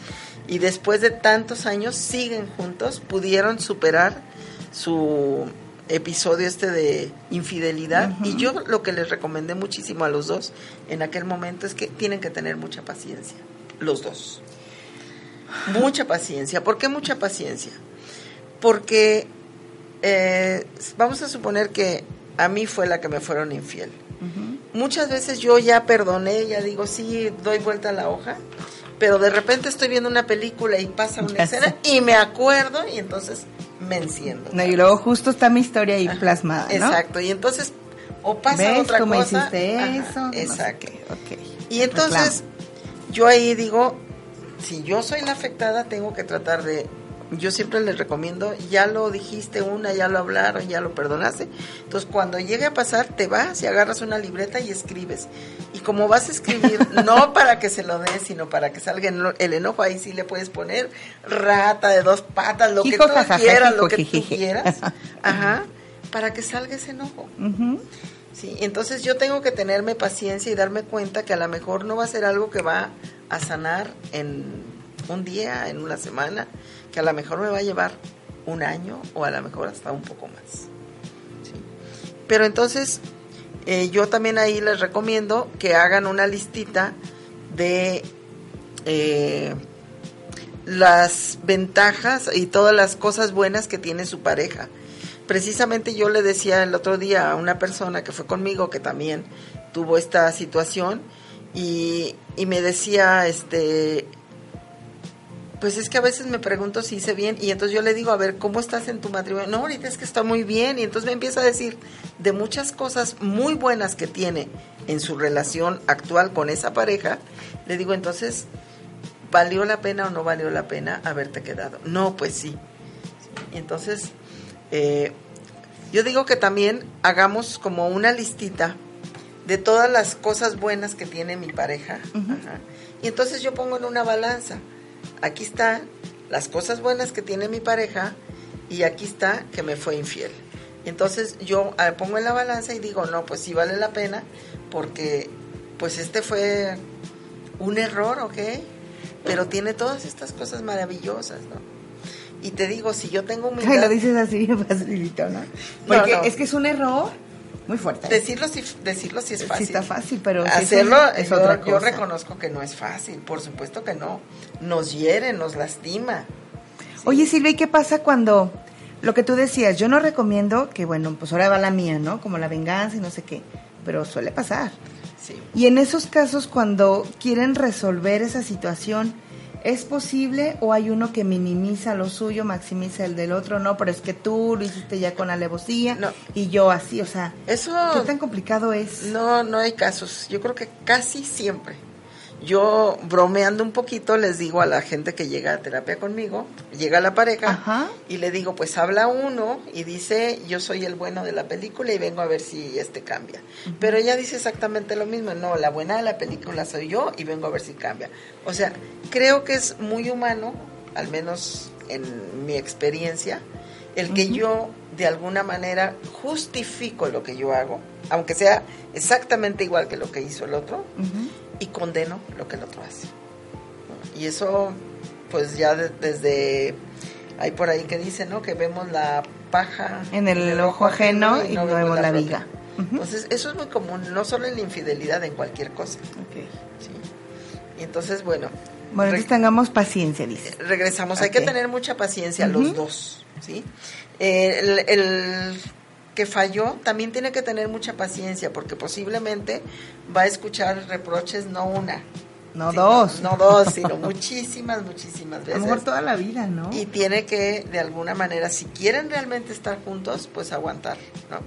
Y después de tantos años siguen juntos, pudieron superar su episodio este de infidelidad y yo lo que les recomendé muchísimo a los dos en aquel momento es que tienen que tener mucha paciencia, los dos. Mucha paciencia. ¿Por qué mucha paciencia? Porque eh, vamos a suponer que a mí fue la que me fueron infiel. Muchas veces yo ya perdoné, ya digo, sí, doy vuelta a la hoja, pero de repente estoy viendo una película y pasa una escena y me acuerdo y entonces me enciendo. y luego justo está mi historia ahí plasmada, ¿no? Exacto, y entonces o pasa otra ¿Cómo cosa. hiciste eso? exacto. ok. Y entonces yo ahí digo, si yo soy la afectada, tengo que tratar de yo siempre les recomiendo, ya lo dijiste una, ya lo hablaron, ya lo perdonaste. Entonces, cuando llegue a pasar, te vas y agarras una libreta y escribes. Y como vas a escribir, no para que se lo des, sino para que salga el enojo, ahí sí le puedes poner rata de dos patas, lo que tú quieras, lo que tú quieras. Ajá, para que salga ese enojo. Sí, entonces yo tengo que tenerme paciencia y darme cuenta que a lo mejor no va a ser algo que va a sanar en un día, en una semana, que a lo mejor me va a llevar un año o a lo mejor hasta un poco más. Pero entonces eh, yo también ahí les recomiendo que hagan una listita de eh, las ventajas y todas las cosas buenas que tiene su pareja. Precisamente yo le decía el otro día a una persona que fue conmigo que también tuvo esta situación y, y me decía, este, pues es que a veces me pregunto si hice bien y entonces yo le digo, a ver, ¿cómo estás en tu matrimonio? No, ahorita es que está muy bien y entonces me empieza a decir de muchas cosas muy buenas que tiene en su relación actual con esa pareja. Le digo, entonces, ¿valió la pena o no valió la pena haberte quedado? No, pues sí. Entonces, eh, yo digo que también hagamos como una listita de todas las cosas buenas que tiene mi pareja. Y entonces yo pongo en una balanza aquí están las cosas buenas que tiene mi pareja y aquí está que me fue infiel. Entonces yo ah, pongo en la balanza y digo, no, pues sí vale la pena porque pues este fue un error, ¿ok? Pero tiene todas estas cosas maravillosas, ¿no? Y te digo, si yo tengo humildad... lo dices así facilito, ¿no? Porque es que es un error muy fuerte. Decirlo sí, decirlo sí es fácil. Sí está fácil, pero hacerlo es, otra cosa. Yo reconozco que no es fácil, por supuesto que no. Nos hiere, nos lastima. Oye, Silvia, ¿y qué pasa cuando lo que tú decías, yo no recomiendo que bueno, pues ahora va la mía, ¿no? Como la venganza y no sé qué, pero suele pasar. Sí. Y en esos casos cuando quieren resolver esa situación, ¿Es posible o hay uno que minimiza lo suyo, maximiza el del otro? No, pero es que tú lo hiciste ya con alevosía no. y yo así, o sea, Eso, ¿qué tan complicado es? No, no hay casos. Yo creo que casi siempre yo bromeando un poquito les digo a la gente que llega a terapia conmigo, llega la pareja y le digo, pues habla uno y dice, yo soy el bueno de la película y vengo a ver si este cambia. Pero ella dice exactamente lo mismo, no, la buena de la película soy yo y vengo a ver si cambia. O sea, creo que es muy humano, al menos en mi experiencia, el que yo de alguna manera justifico lo que yo hago, aunque sea exactamente igual que lo que hizo el otro, y condeno lo que el otro hace. Y eso, pues ya desde, hay por ahí que dice, ¿no? Que vemos la paja en el, ojo ajeno y, no, vemos la viga. Entonces, eso es muy común, no solo en la infidelidad, en cualquier cosa. Y entonces, bueno. Bueno, entonces tengamos paciencia, dice. Regresamos, hay que tener mucha paciencia, los dos, ¿sí? el, el que falló también tiene que tener mucha paciencia porque posiblemente va a escuchar reproches no una. No dos. No, dos, sino muchísimas, muchísimas veces. A lo mejor toda la vida, ¿no? Y tiene que, de alguna manera, si quieren realmente estar juntos, pues aguantar, ¿no?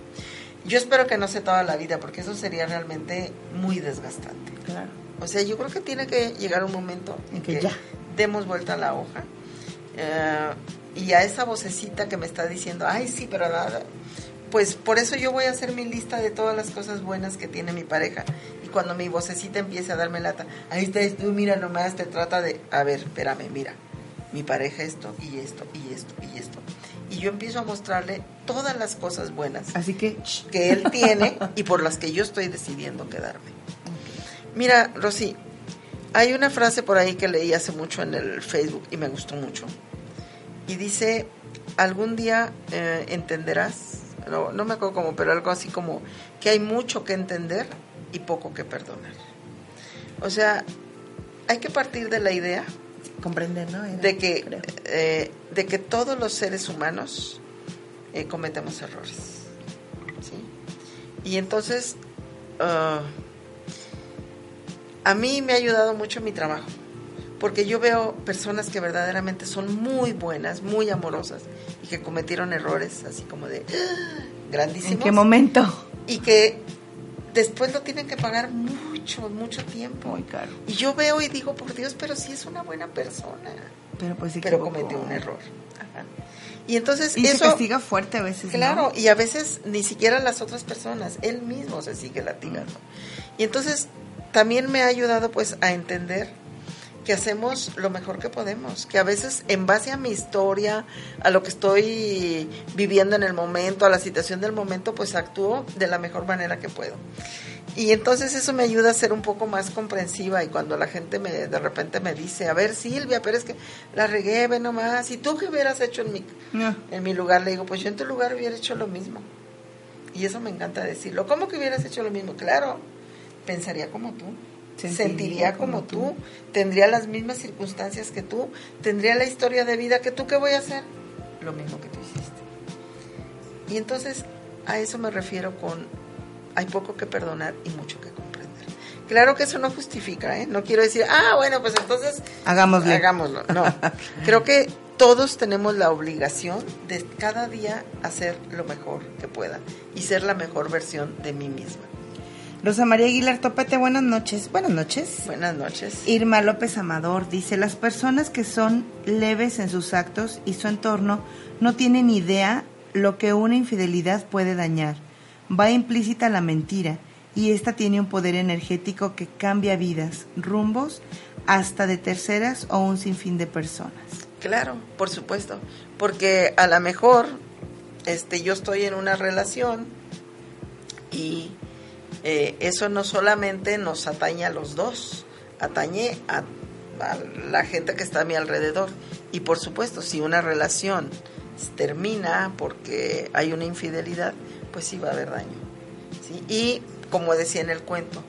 yo espero que no sea toda la vida, porque eso sería realmente muy desgastante. Claro. O sea, yo creo que tiene que llegar un momento en que, ya. demos vuelta a la hoja. eh, y a esa vocecita que me está diciendo, ay, sí, pero nada. Pues por eso yo voy a hacer mi lista de todas las cosas buenas que tiene mi pareja. Y cuando mi vocecita empiece a darme lata, ahí está tú, mira nomás, te trata de, a ver, espérame, mira, mi pareja esto y esto y esto y esto. Y yo empiezo a mostrarle todas las cosas buenas Así que, que él tiene y por las que yo estoy decidiendo quedarme. Mira, Rosy, hay una frase por ahí que leí hace mucho en el Facebook y me gustó mucho. Y dice, algún día eh, entenderás, no, no me acuerdo cómo, pero algo así como que hay mucho que entender y poco que perdonar. O sea, hay que partir de la idea comprender, ¿no? Era, de que, eh, de que todos los seres humanos eh, cometemos errores. ¿sí? Y entonces, ah, a mí me ha ayudado mucho mi trabajo, porque yo veo personas que verdaderamente son muy buenas, muy amorosas, y que cometieron errores así como de ¡ah! grandísimos. ¿En qué momento? Y que después lo tienen que pagar mucho, mucho tiempo. Muy caro. Y yo veo y digo, por Dios, pero sí es una buena persona. Pero pues sí pero cometió un error. Ajá. Y entonces Y eso... se castiga fuerte a veces, Claro, ¿no? y a veces ni siquiera las otras personas, él mismo se sigue latigando. Y entonces también me ha ayudado pues a entender que hacemos lo mejor que podemos, que a veces en base a mi historia, a lo que estoy viviendo en el momento, a la situación del momento, pues actúo de la mejor manera que puedo. Y entonces eso me ayuda a ser un poco más comprensiva y cuando la gente me de repente me dice, a ver Silvia, pero es que la regué, ve nomás, ¿y tú qué hubieras hecho en mi, No. en mi lugar? Le digo, pues yo en tu lugar hubiera hecho lo mismo. Y eso me encanta decirlo. ¿Cómo que hubieras hecho lo mismo? Claro, pensaría como tú. Sentiría Sentiría, como, como tú. tendría las mismas circunstancias que tú, tendría la historia de vida que tú, ¿qué voy a hacer? Lo mismo que tú hiciste. Y entonces a eso me refiero con hay poco que perdonar y mucho que comprender. Claro que eso no justifica, ¿eh? No quiero decir, ah, bueno, pues entonces Hagámosle. hagámoslo. No, creo que todos tenemos la obligación de cada día hacer lo mejor que pueda y ser la mejor versión de mí misma. Rosa María Aguilar Topete, buenas noches. Buenas noches. Buenas noches. Irma López Amador dice, las personas que son leves en sus actos y su entorno no tienen idea lo que una infidelidad puede dañar. Va implícita la mentira y esta tiene un poder energético que cambia vidas, rumbos, hasta de terceras o un sinfín de personas. Claro, por supuesto, porque a lo mejor este yo estoy en una relación y eh, eso no solamente nos atañe a los dos, atañe a, la gente que está a mi alrededor. Y por supuesto, si una relación termina porque hay una infidelidad, pues sí va a haber daño. ¿sí? Y como decía en el cuento,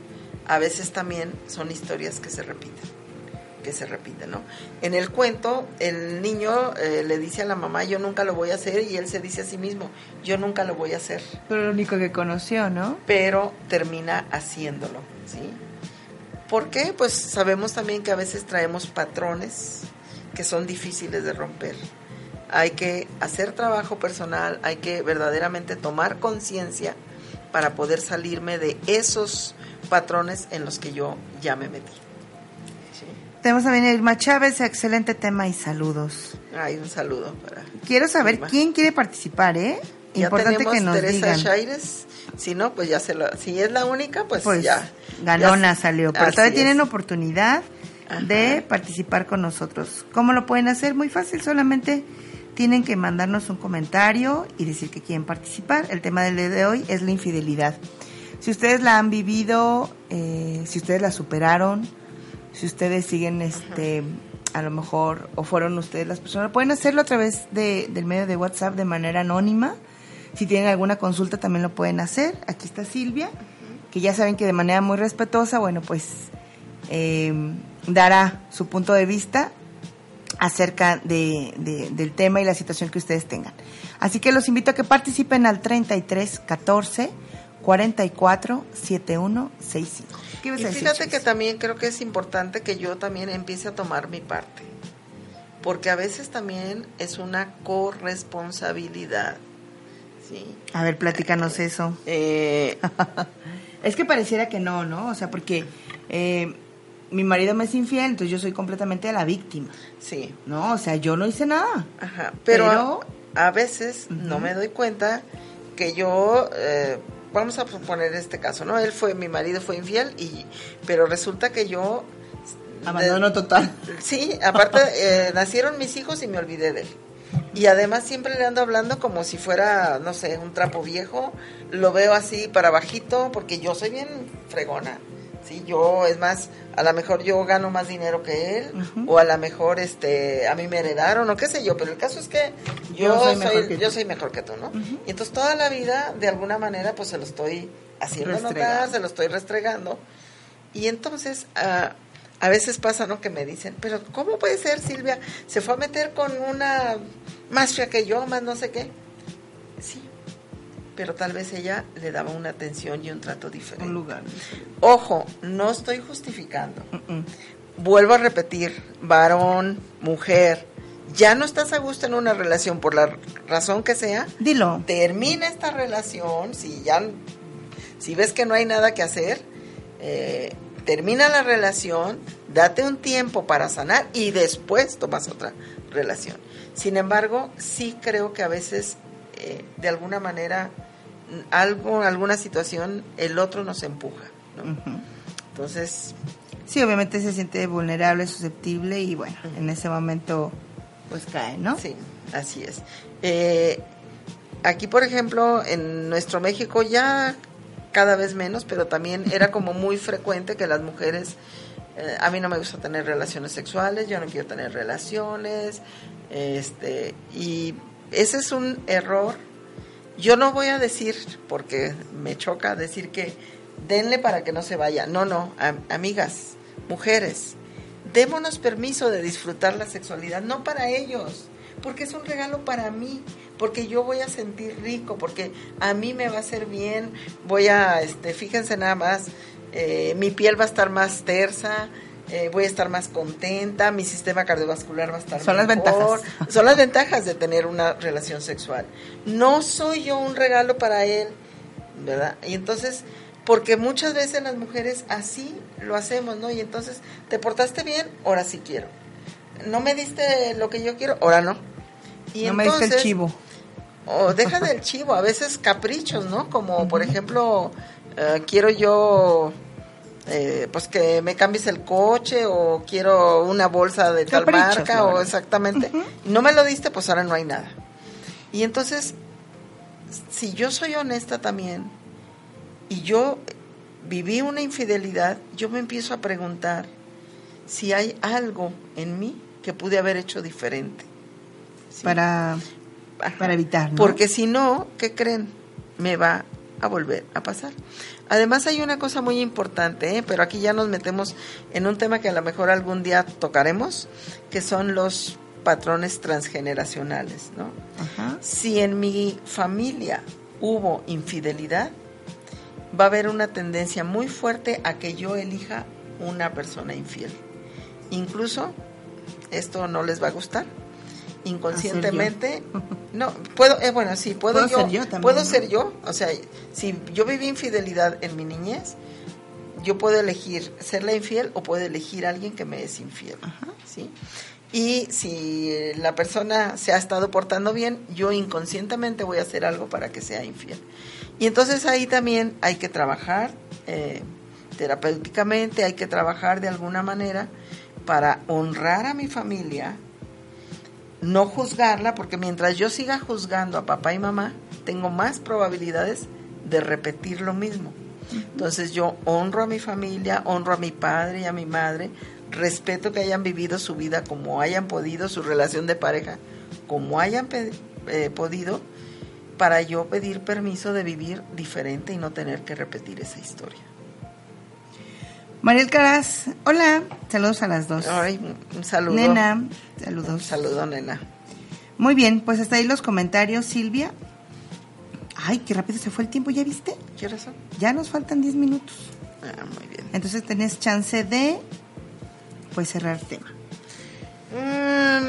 a veces también son historias que se repiten que se repiten, ¿no? En el cuento, el niño eh, le dice a la mamá, yo nunca lo voy a hacer, y él se dice a sí mismo, yo nunca lo voy a hacer, Pero lo único que conoció, ¿no? pero termina haciéndolo, ¿sí? ¿Por qué? Pues sabemos también que a veces traemos patrones que son difíciles de romper. Hay que hacer trabajo personal, hay que verdaderamente tomar conciencia para poder salirme de esos patrones en los que yo ya me metí. Tenemos también a Irma Chávez, excelente tema y saludos. Ay, un saludo para. Quiero saber Irma. quién quiere participar, ¿eh? Ya Importante tenemos que nos Teresa digan. Shaires. Si no, pues ya se lo. Si es la única, pues, Pues ya. ganona Ya- salió, pero todavía es. tienen oportunidad Ajá. de participar con nosotros. ¿Cómo lo pueden hacer? Muy fácil, solamente tienen que mandarnos un comentario y decir que quieren participar. El tema del día de hoy es la infidelidad. Si ustedes la han vivido, eh, si ustedes la superaron, si ustedes siguen este a lo mejor o fueron ustedes las personas, pueden hacerlo a través de, del medio de WhatsApp de manera anónima. Si tienen alguna consulta también lo pueden hacer. Aquí está Silvia, que ya saben que de manera muy respetuosa, bueno, pues eh, dará su punto de vista acerca de- del tema y la situación que ustedes tengan. Así que los invito a que participen al 33 14 44 71 65. ¿Qué ibas Y a decir, fíjate Chis? que también creo que es importante que yo también empiece a tomar mi parte. Porque a veces también es una corresponsabilidad. Sí. A ver, platícanos eso. Eh, Es que pareciera que no, ¿no? O sea, porque eh, mi marido me es infiel, entonces yo soy completamente la víctima, sí. ¿no? O sea, yo no hice nada. Ajá, pero, Pero- a, a veces no me doy cuenta que yo, eh, vamos a poner este caso, ¿no? Él fue, mi marido fue infiel, y pero resulta que yo... Abandono total. Sí, aparte eh, nacieron mis hijos y me olvidé de él. Y además siempre le ando hablando como si fuera, no sé, un trapo viejo. Lo veo así para bajito porque yo soy bien fregona. Sí, yo es más, a lo mejor yo gano más dinero que él o a lo mejor este a mí me heredaron o qué sé yo, pero el caso es que yo, Yo soy soy, mejor que yo tú. soy mejor que tú, ¿no? Y entonces toda la vida de alguna manera pues se lo estoy haciendo notar, se lo estoy restregando. Y entonces, ah, a veces pasa, ¿no? Que me dicen, pero ¿cómo puede ser, Silvia? Se fue a meter con una más fea que yo, más no sé qué. Pero tal vez ella le daba una atención y un trato diferente. Un lugar. Ojo, no estoy justificando. Vuelvo a repetir, varón, mujer, ya no estás a gusto en una relación por la razón que sea, Dilo. termina esta relación, si ya, si ves que no hay nada que hacer, eh, termina la relación, date un tiempo para sanar y después tomas otra relación. Sin embargo, sí creo que a veces, eh, de alguna manera, algo, alguna situación, el otro nos empuja. ¿no? Entonces, Sí, obviamente se siente vulnerable, susceptible y bueno, en ese momento pues cae, ¿no? Sí, así es. Eh, aquí, por ejemplo, en nuestro México ya cada vez menos, pero también era como muy frecuente que las mujeres, eh, a mí no me gusta tener relaciones sexuales, yo no quiero tener relaciones, este, y ese es un error. Yo no voy a decir, porque me choca decir que denle para que no se vaya. No, no, am- amigas, mujeres, démonos permiso de disfrutar la sexualidad, no para ellos, porque es un regalo para mí, porque yo voy a sentir rico, porque a mí me va a hacer bien, voy a, este, fíjense nada más, eh, mi piel va a estar más tersa, eh, voy a estar más contenta, mi sistema cardiovascular va a estar Son las mejor. ventajas. Son las ventajas de tener una relación sexual. No soy yo un regalo para él, ¿verdad? Y entonces, porque muchas veces las mujeres así lo hacemos, ¿no? Y entonces, ¿te portaste bien? Ahora sí quiero. ¿No me diste lo que yo quiero? Ahora no. Y no me diste el chivo. o deja del chivo, a veces caprichos, ¿no? Como por ejemplo, eh, quiero yo, eh, pues que me cambies el coche o quiero una bolsa de tal Caprichos, marca o exactamente. No me lo diste, pues ahora no hay nada. Y entonces, si yo soy honesta también y yo viví una infidelidad, yo me empiezo a preguntar si hay algo en mí que pude haber hecho diferente. ¿Sí? Para, para evitar, ¿no? Porque si no, ¿qué creen? Me va a volver a pasar. Además hay una cosa muy importante, ¿eh? pero aquí ya nos metemos en un tema que a lo mejor algún día tocaremos, que son los patrones transgeneracionales, ¿no? Ajá. Si en mi familia hubo infidelidad, va a haber una tendencia muy fuerte a que yo elija una persona infiel. Incluso, esto no les va a gustar, inconscientemente, no, puedo, eh, bueno, sí, puedo, Puedo yo, ser yo también, puedo ¿no? ser yo, o sea, si yo viví infidelidad en mi niñez, yo puedo elegir serle infiel o puedo elegir a alguien que me es infiel, ¿sí? Y si la persona se ha estado portando bien, yo inconscientemente voy a hacer algo para que sea infiel. Y entonces ahí también hay que trabajar eh, terapéuticamente, hay que trabajar de alguna manera para honrar a mi familia, no juzgarla, porque mientras yo siga juzgando a papá y mamá, tengo más probabilidades de repetir lo mismo. Entonces yo honro a mi familia, honro a mi padre y a mi madre, respeto que hayan vivido su vida como hayan podido, su relación de pareja como hayan eh, podido, para yo pedir permiso de vivir diferente y no tener que repetir esa historia. Mariel Caraz, hola, saludos a las dos. Ay, un saludo. Nena, Un saludos. saludo, nena. Muy bien, pues hasta ahí los comentarios, Silvia. Ay, qué rápido se fue el tiempo, ¿ya viste? ¿Qué son? Ya nos faltan 10 minutos. Ah, muy bien. Entonces tenés chance de, pues, cerrar tema. Mm,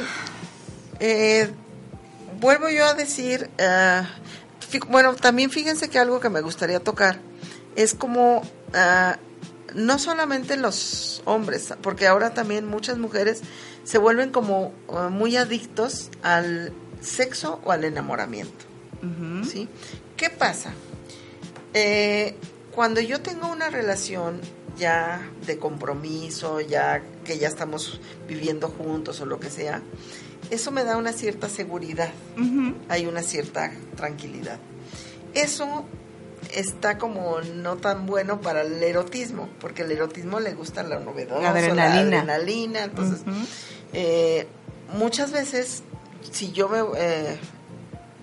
eh, vuelvo yo a decir, ah, bueno, también fíjense que algo que me gustaría tocar es como ah, no solamente los hombres, porque ahora también muchas mujeres se vuelven como ah, muy adictos al sexo o al enamoramiento. ¿sí? ¿Qué pasa? Eh, cuando yo tengo una relación ya de compromiso, ya que ya estamos viviendo juntos o lo que sea, eso me da una cierta seguridad, hay una cierta tranquilidad. Eso está como no tan bueno para el erotismo, porque el erotismo le gusta la novedad, la adrenalina. La adrenalina entonces, eh, muchas veces, si yo me... Eh,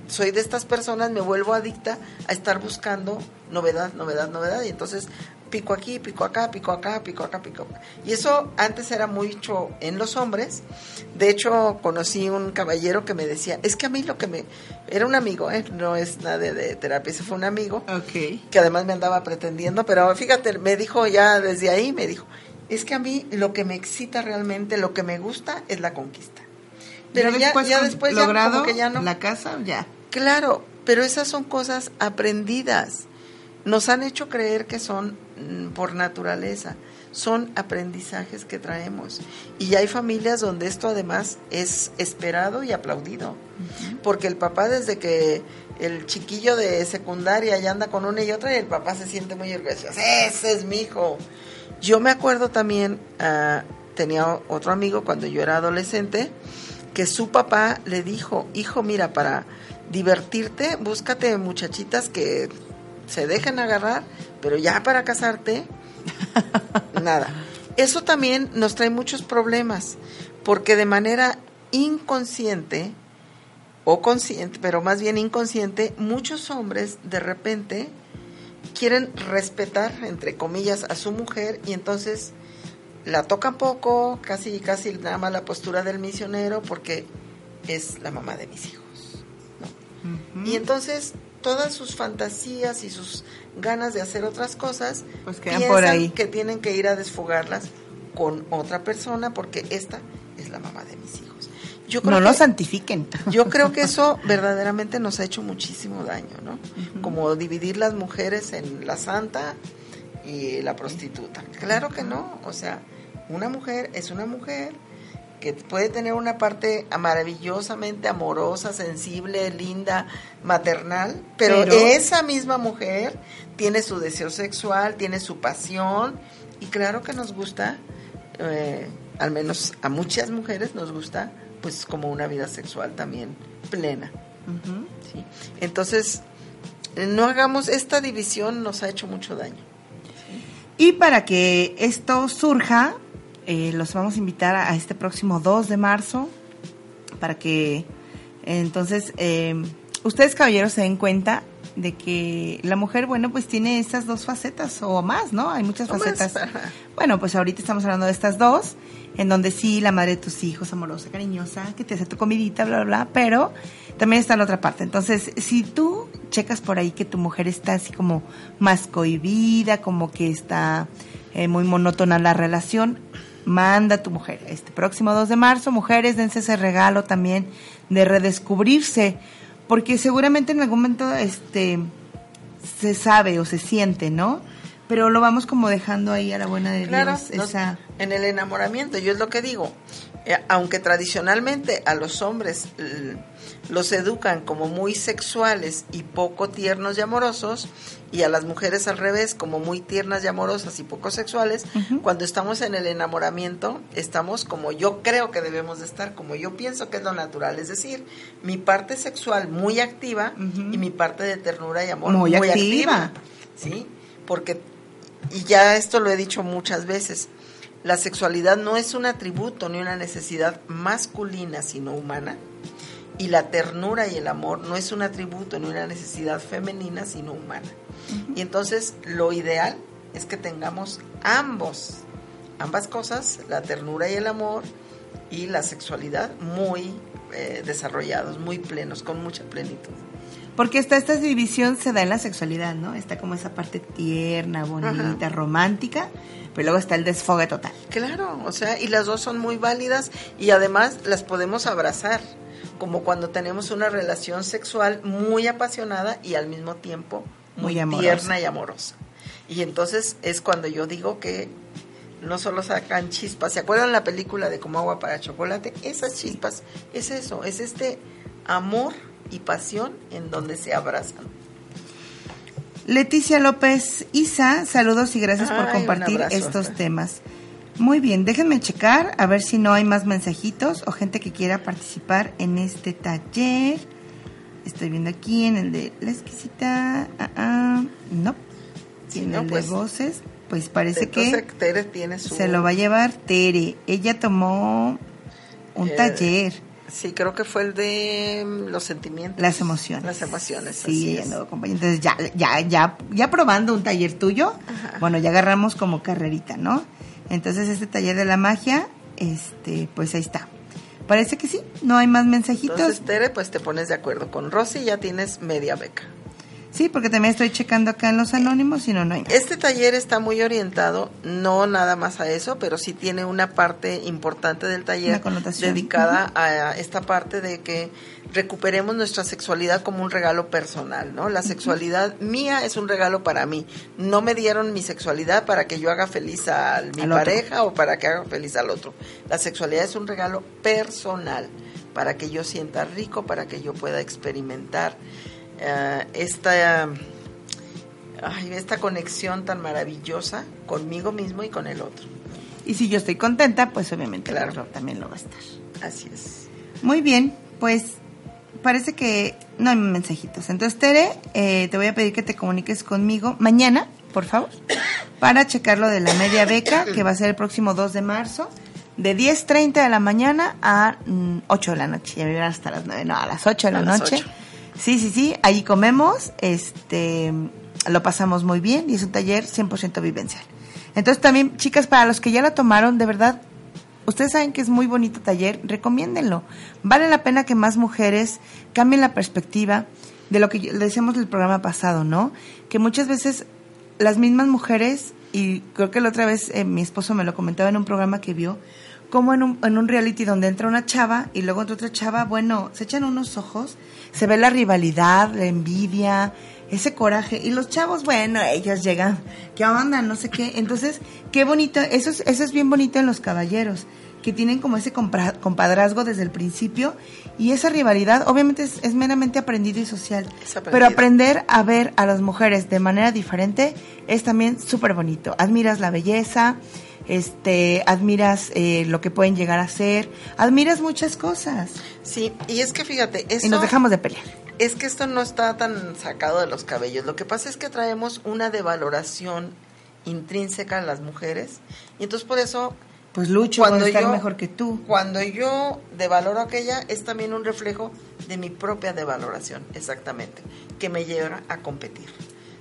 soy de estas personas, me vuelvo adicta a estar buscando novedad, novedad, novedad, y entonces pico aquí, pico acá, pico acá, pico acá, pico acá. Y eso antes era mucho en los hombres. De hecho, conocí un caballero que me decía, es que a mí lo que me... Era un amigo, ¿eh? no es nada de, terapia, ese fue un amigo okay. que además me andaba pretendiendo, pero fíjate, me dijo ya desde ahí, me dijo, es que a mí lo que me excita realmente, lo que me gusta es la conquista. Pero ya, después, ya después logrado que ya no. La casa, ya. Claro, pero esas son cosas aprendidas. Nos han hecho creer que son Mm, por naturaleza, son aprendizajes que traemos. Y hay familias donde esto además es esperado y aplaudido, porque el papá desde que el chiquillo de secundaria ya anda con una y otra y el papá se siente muy orgulloso, ese es mi hijo. Yo me acuerdo también, uh, tenía otro amigo cuando yo era adolescente, que su papá le dijo, hijo, mira, para divertirte, búscate muchachitas que se dejen agarrar, pero ya para casarte, nada. Eso también nos trae muchos problemas, porque de manera inconsciente, o consciente, pero más bien inconsciente, muchos hombres de repente quieren respetar, entre comillas, a su mujer y entonces la tocan poco, casi casi nada más la postura del misionero porque es la mamá de mis hijos. Y entonces todas sus fantasías y sus ganas de hacer otras cosas, pues piensan por ahí. que tienen que ir a desfogarlas con otra persona porque esta es la mamá de mis hijos. Yo no lo santifiquen. Yo creo que eso verdaderamente nos ha hecho muchísimo daño, ¿no? Como dividir las mujeres en la santa y la prostituta. Claro que no, o sea, una mujer es una mujer que puede tener una parte maravillosamente amorosa, sensible, linda, maternal, pero, esa misma mujer tiene su deseo sexual, tiene su pasión, y claro que nos gusta, eh, al menos a muchas mujeres nos gusta, pues como una vida sexual también plena. Entonces, no hagamos, esta división nos ha hecho mucho daño. Y para que esto surja, eh, los vamos a invitar a, este próximo 2 de marzo para que entonces eh, ustedes caballeros se den cuenta de que la mujer, bueno, pues tiene estas dos facetas o más, ¿no? Hay muchas facetas. Bueno, pues ahorita estamos hablando de estas dos, en donde sí, la madre de tus hijos, amorosa, cariñosa, que te hace tu comidita, bla, bla, bla, pero también está la otra parte. Entonces, si tú checas por ahí que tu mujer está así como más cohibida, como que está eh, muy monótona la relación, manda a tu mujer. Este próximo 2 de marzo, mujeres, dense ese regalo también de redescubrirse, porque seguramente en algún momento este se sabe o se siente, ¿no? Pero lo vamos como dejando ahí a la buena de Dios. Esa... En el enamoramiento, yo es lo que digo. Eh, aunque tradicionalmente a los hombres los educan como muy sexuales y poco tiernos y amorosos, y a las mujeres al revés, como muy tiernas y amorosas y poco sexuales, cuando estamos en el enamoramiento, estamos como yo creo que debemos de estar, como yo pienso que es lo natural, es decir, mi parte sexual muy activa y mi parte de ternura y amor muy, activa. ¿Sí? Porque, y ya esto lo he dicho muchas veces, la sexualidad no es un atributo ni una necesidad masculina, sino humana. Y la ternura y el amor no es un atributo ni una necesidad femenina, sino humana. Y entonces lo ideal es que tengamos ambos, ambas cosas, la ternura y el amor, y la sexualidad muy eh, desarrollados, muy plenos, con mucha plenitud. Porque esta, esta división se da en la sexualidad, ¿no? Está como esa parte tierna, bonita, romántica, pero luego está el desfogue total. Claro, o sea, y las dos son muy válidas y además las podemos abrazar, como cuando tenemos una relación sexual muy apasionada y al mismo tiempo muy, tierna y amorosa. Y entonces es cuando yo digo que no solo sacan chispas, ¿se acuerdan la película de como agua para chocolate? Esas chispas es eso, es este amor y pasión en donde se abrazan. Leticia López Isa, saludos y gracias por compartir estos temas. Muy bien, déjenme checar a ver si no hay más mensajitos o gente que quiera participar en este taller. Estoy viendo aquí en el de la exquisita. Ah, ah, no. en el de pues, voces. Pues parece que Tere tiene se lo va a llevar Tere. Ella tomó un eh, taller. Sí, creo que fue el de mm, los sentimientos. Las emociones. Las emociones. Sí, Entonces ya, ya, ya, ya probando un taller tuyo, bueno, ya agarramos como carrerita, ¿no? Entonces este taller de la magia, este, pues ahí está. Parece que sí, no hay más mensajitos. Entonces, Tere, pues te pones de acuerdo con Rosy ya tienes media beca. Sí, porque también estoy checando acá en los anónimos y no, no hay. Este taller está muy orientado, no nada más a eso, pero sí tiene una parte importante del taller dedicada a esta parte de que recuperemos nuestra sexualidad como un regalo personal, ¿no? La sexualidad mía es un regalo para mí. No me dieron mi sexualidad para que yo haga feliz a mi pareja o para que haga feliz al otro. La sexualidad es un regalo personal para que yo sienta rico, para que yo pueda experimentar eh, esta, esta conexión tan maravillosa conmigo mismo y con el otro. Y si yo estoy contenta, pues obviamente claro. también lo va a estar. Así es. Muy bien, pues parece que no hay mensajitos. Entonces, Tere, eh, te voy a pedir que te comuniques conmigo mañana, por favor, para checar lo de la media beca, que va a ser el próximo 2 de marzo, de 10.30 de la mañana a 8 mm, de la noche. Ya me hasta las 9, no, a las 8 de la noche. Sí, sí, sí, ahí comemos, este, lo pasamos muy bien y es un taller 100% vivencial. Entonces también, chicas, para los que ya la tomaron, de verdad, ustedes saben que es muy bonito taller, recomiéndenlo. Vale la pena que más mujeres cambien la perspectiva de lo que le decíamos el programa pasado, ¿no? Que muchas veces las mismas mujeres, y creo que la otra vez eh, mi esposo me lo comentaba en un programa que vio, como en un, en un reality donde entra una chava y luego entra otra chava, bueno, se echan unos ojos se ve la rivalidad, la envidia, ese coraje. Y los chavos, bueno, ellos llegan, ¿qué onda? No sé qué. Entonces, qué bonito, eso es, eso es bien bonito en los caballeros, que tienen como ese compadrazgo desde el principio y esa rivalidad obviamente es, meramente aprendido y social. Pero aprender a ver a las mujeres de manera diferente es también súper bonito. Admiras la belleza, este, admiras eh, lo que pueden llegar a ser, admiras muchas cosas. Sí, y es que fíjate, y nos dejamos de pelear. Es que esto no está tan sacado de los cabellos. Lo que pasa es que traemos una devaloración intrínseca en las mujeres y entonces por eso pues lucho cuando estar mejor que tú. Cuando yo devaloro aquella es también un reflejo de mi propia devaloración, exactamente, que me lleva a competir.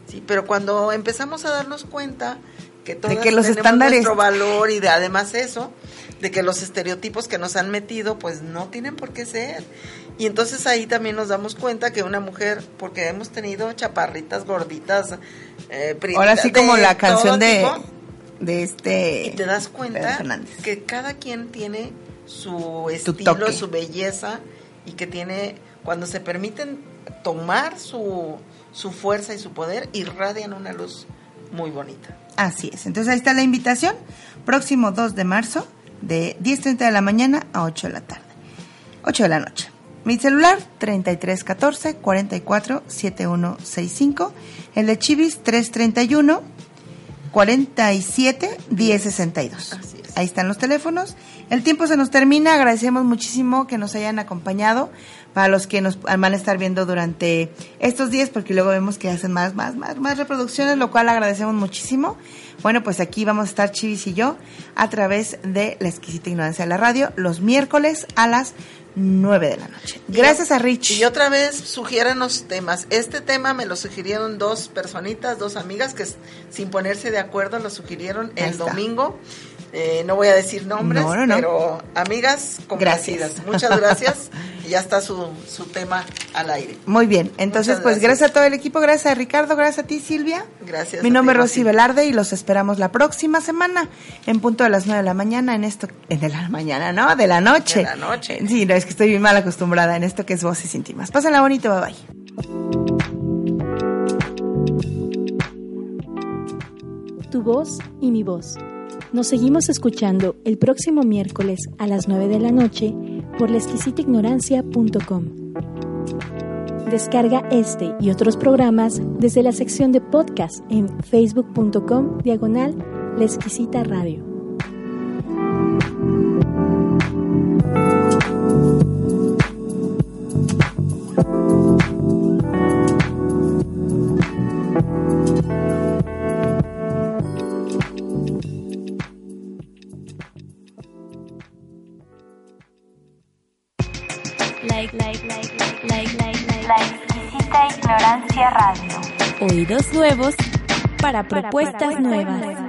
Sí, pero cuando empezamos a darnos cuenta que que los estándares nuestro valor y de además eso de que los estereotipos que nos han metido pues no tienen por qué ser. Y entonces ahí también nos damos cuenta que una mujer porque hemos tenido chaparritas gorditas eh, ahora sí como la canción de de este y te das cuenta que cada quien tiene su estilo su belleza y que tiene cuando se permiten tomar su su fuerza y su poder irradian una luz muy bonita Así es. Entonces ahí está la invitación. Próximo 2 de marzo, de 10.30 de la mañana a 8 de la tarde. 8 de la noche. Mi celular 3314 44 7165. El de Chivis 331 47 1062. Ahí están los teléfonos. El tiempo se nos termina. Agradecemos muchísimo que nos hayan acompañado para los que nos van a estar viendo durante estos días, porque luego vemos que hacen más, más, más, más reproducciones, lo cual agradecemos muchísimo. Bueno, pues aquí vamos a estar Chivis y yo a través de La Exquisita Ignorancia de la Radio los miércoles a las 9 de la noche. Gracias a Rich. Y otra vez, sugiéranos temas. Este tema me lo sugirieron dos personitas, dos amigas que sin ponerse de acuerdo lo sugirieron el domingo. Eh, no voy a decir nombres, pero amigas complacidas. Muchas gracias. y ya está su, su tema al aire. Muy bien. Entonces, pues gracias. a todo el equipo. Gracias a Ricardo. Gracias a ti, Silvia. Gracias. Mi nombre es Rosy Velarde y los esperamos la próxima semana en punto de las nueve de la mañana en esto, en de la mañana, ¿no? De la noche. De la noche. Sí, no, es que estoy bien mal acostumbrada en esto que es voces íntimas. Pásenla bonito. Bye bye. Tu voz y mi voz nos seguimos escuchando el próximo miércoles a las 9 de la noche por laexquisitaignorancia.com. Descarga este y otros programas desde la sección de podcast en facebook.com diagonal La Exquisita Radio. Ignorancia Radio. Oídos nuevos para propuestas, nuevas.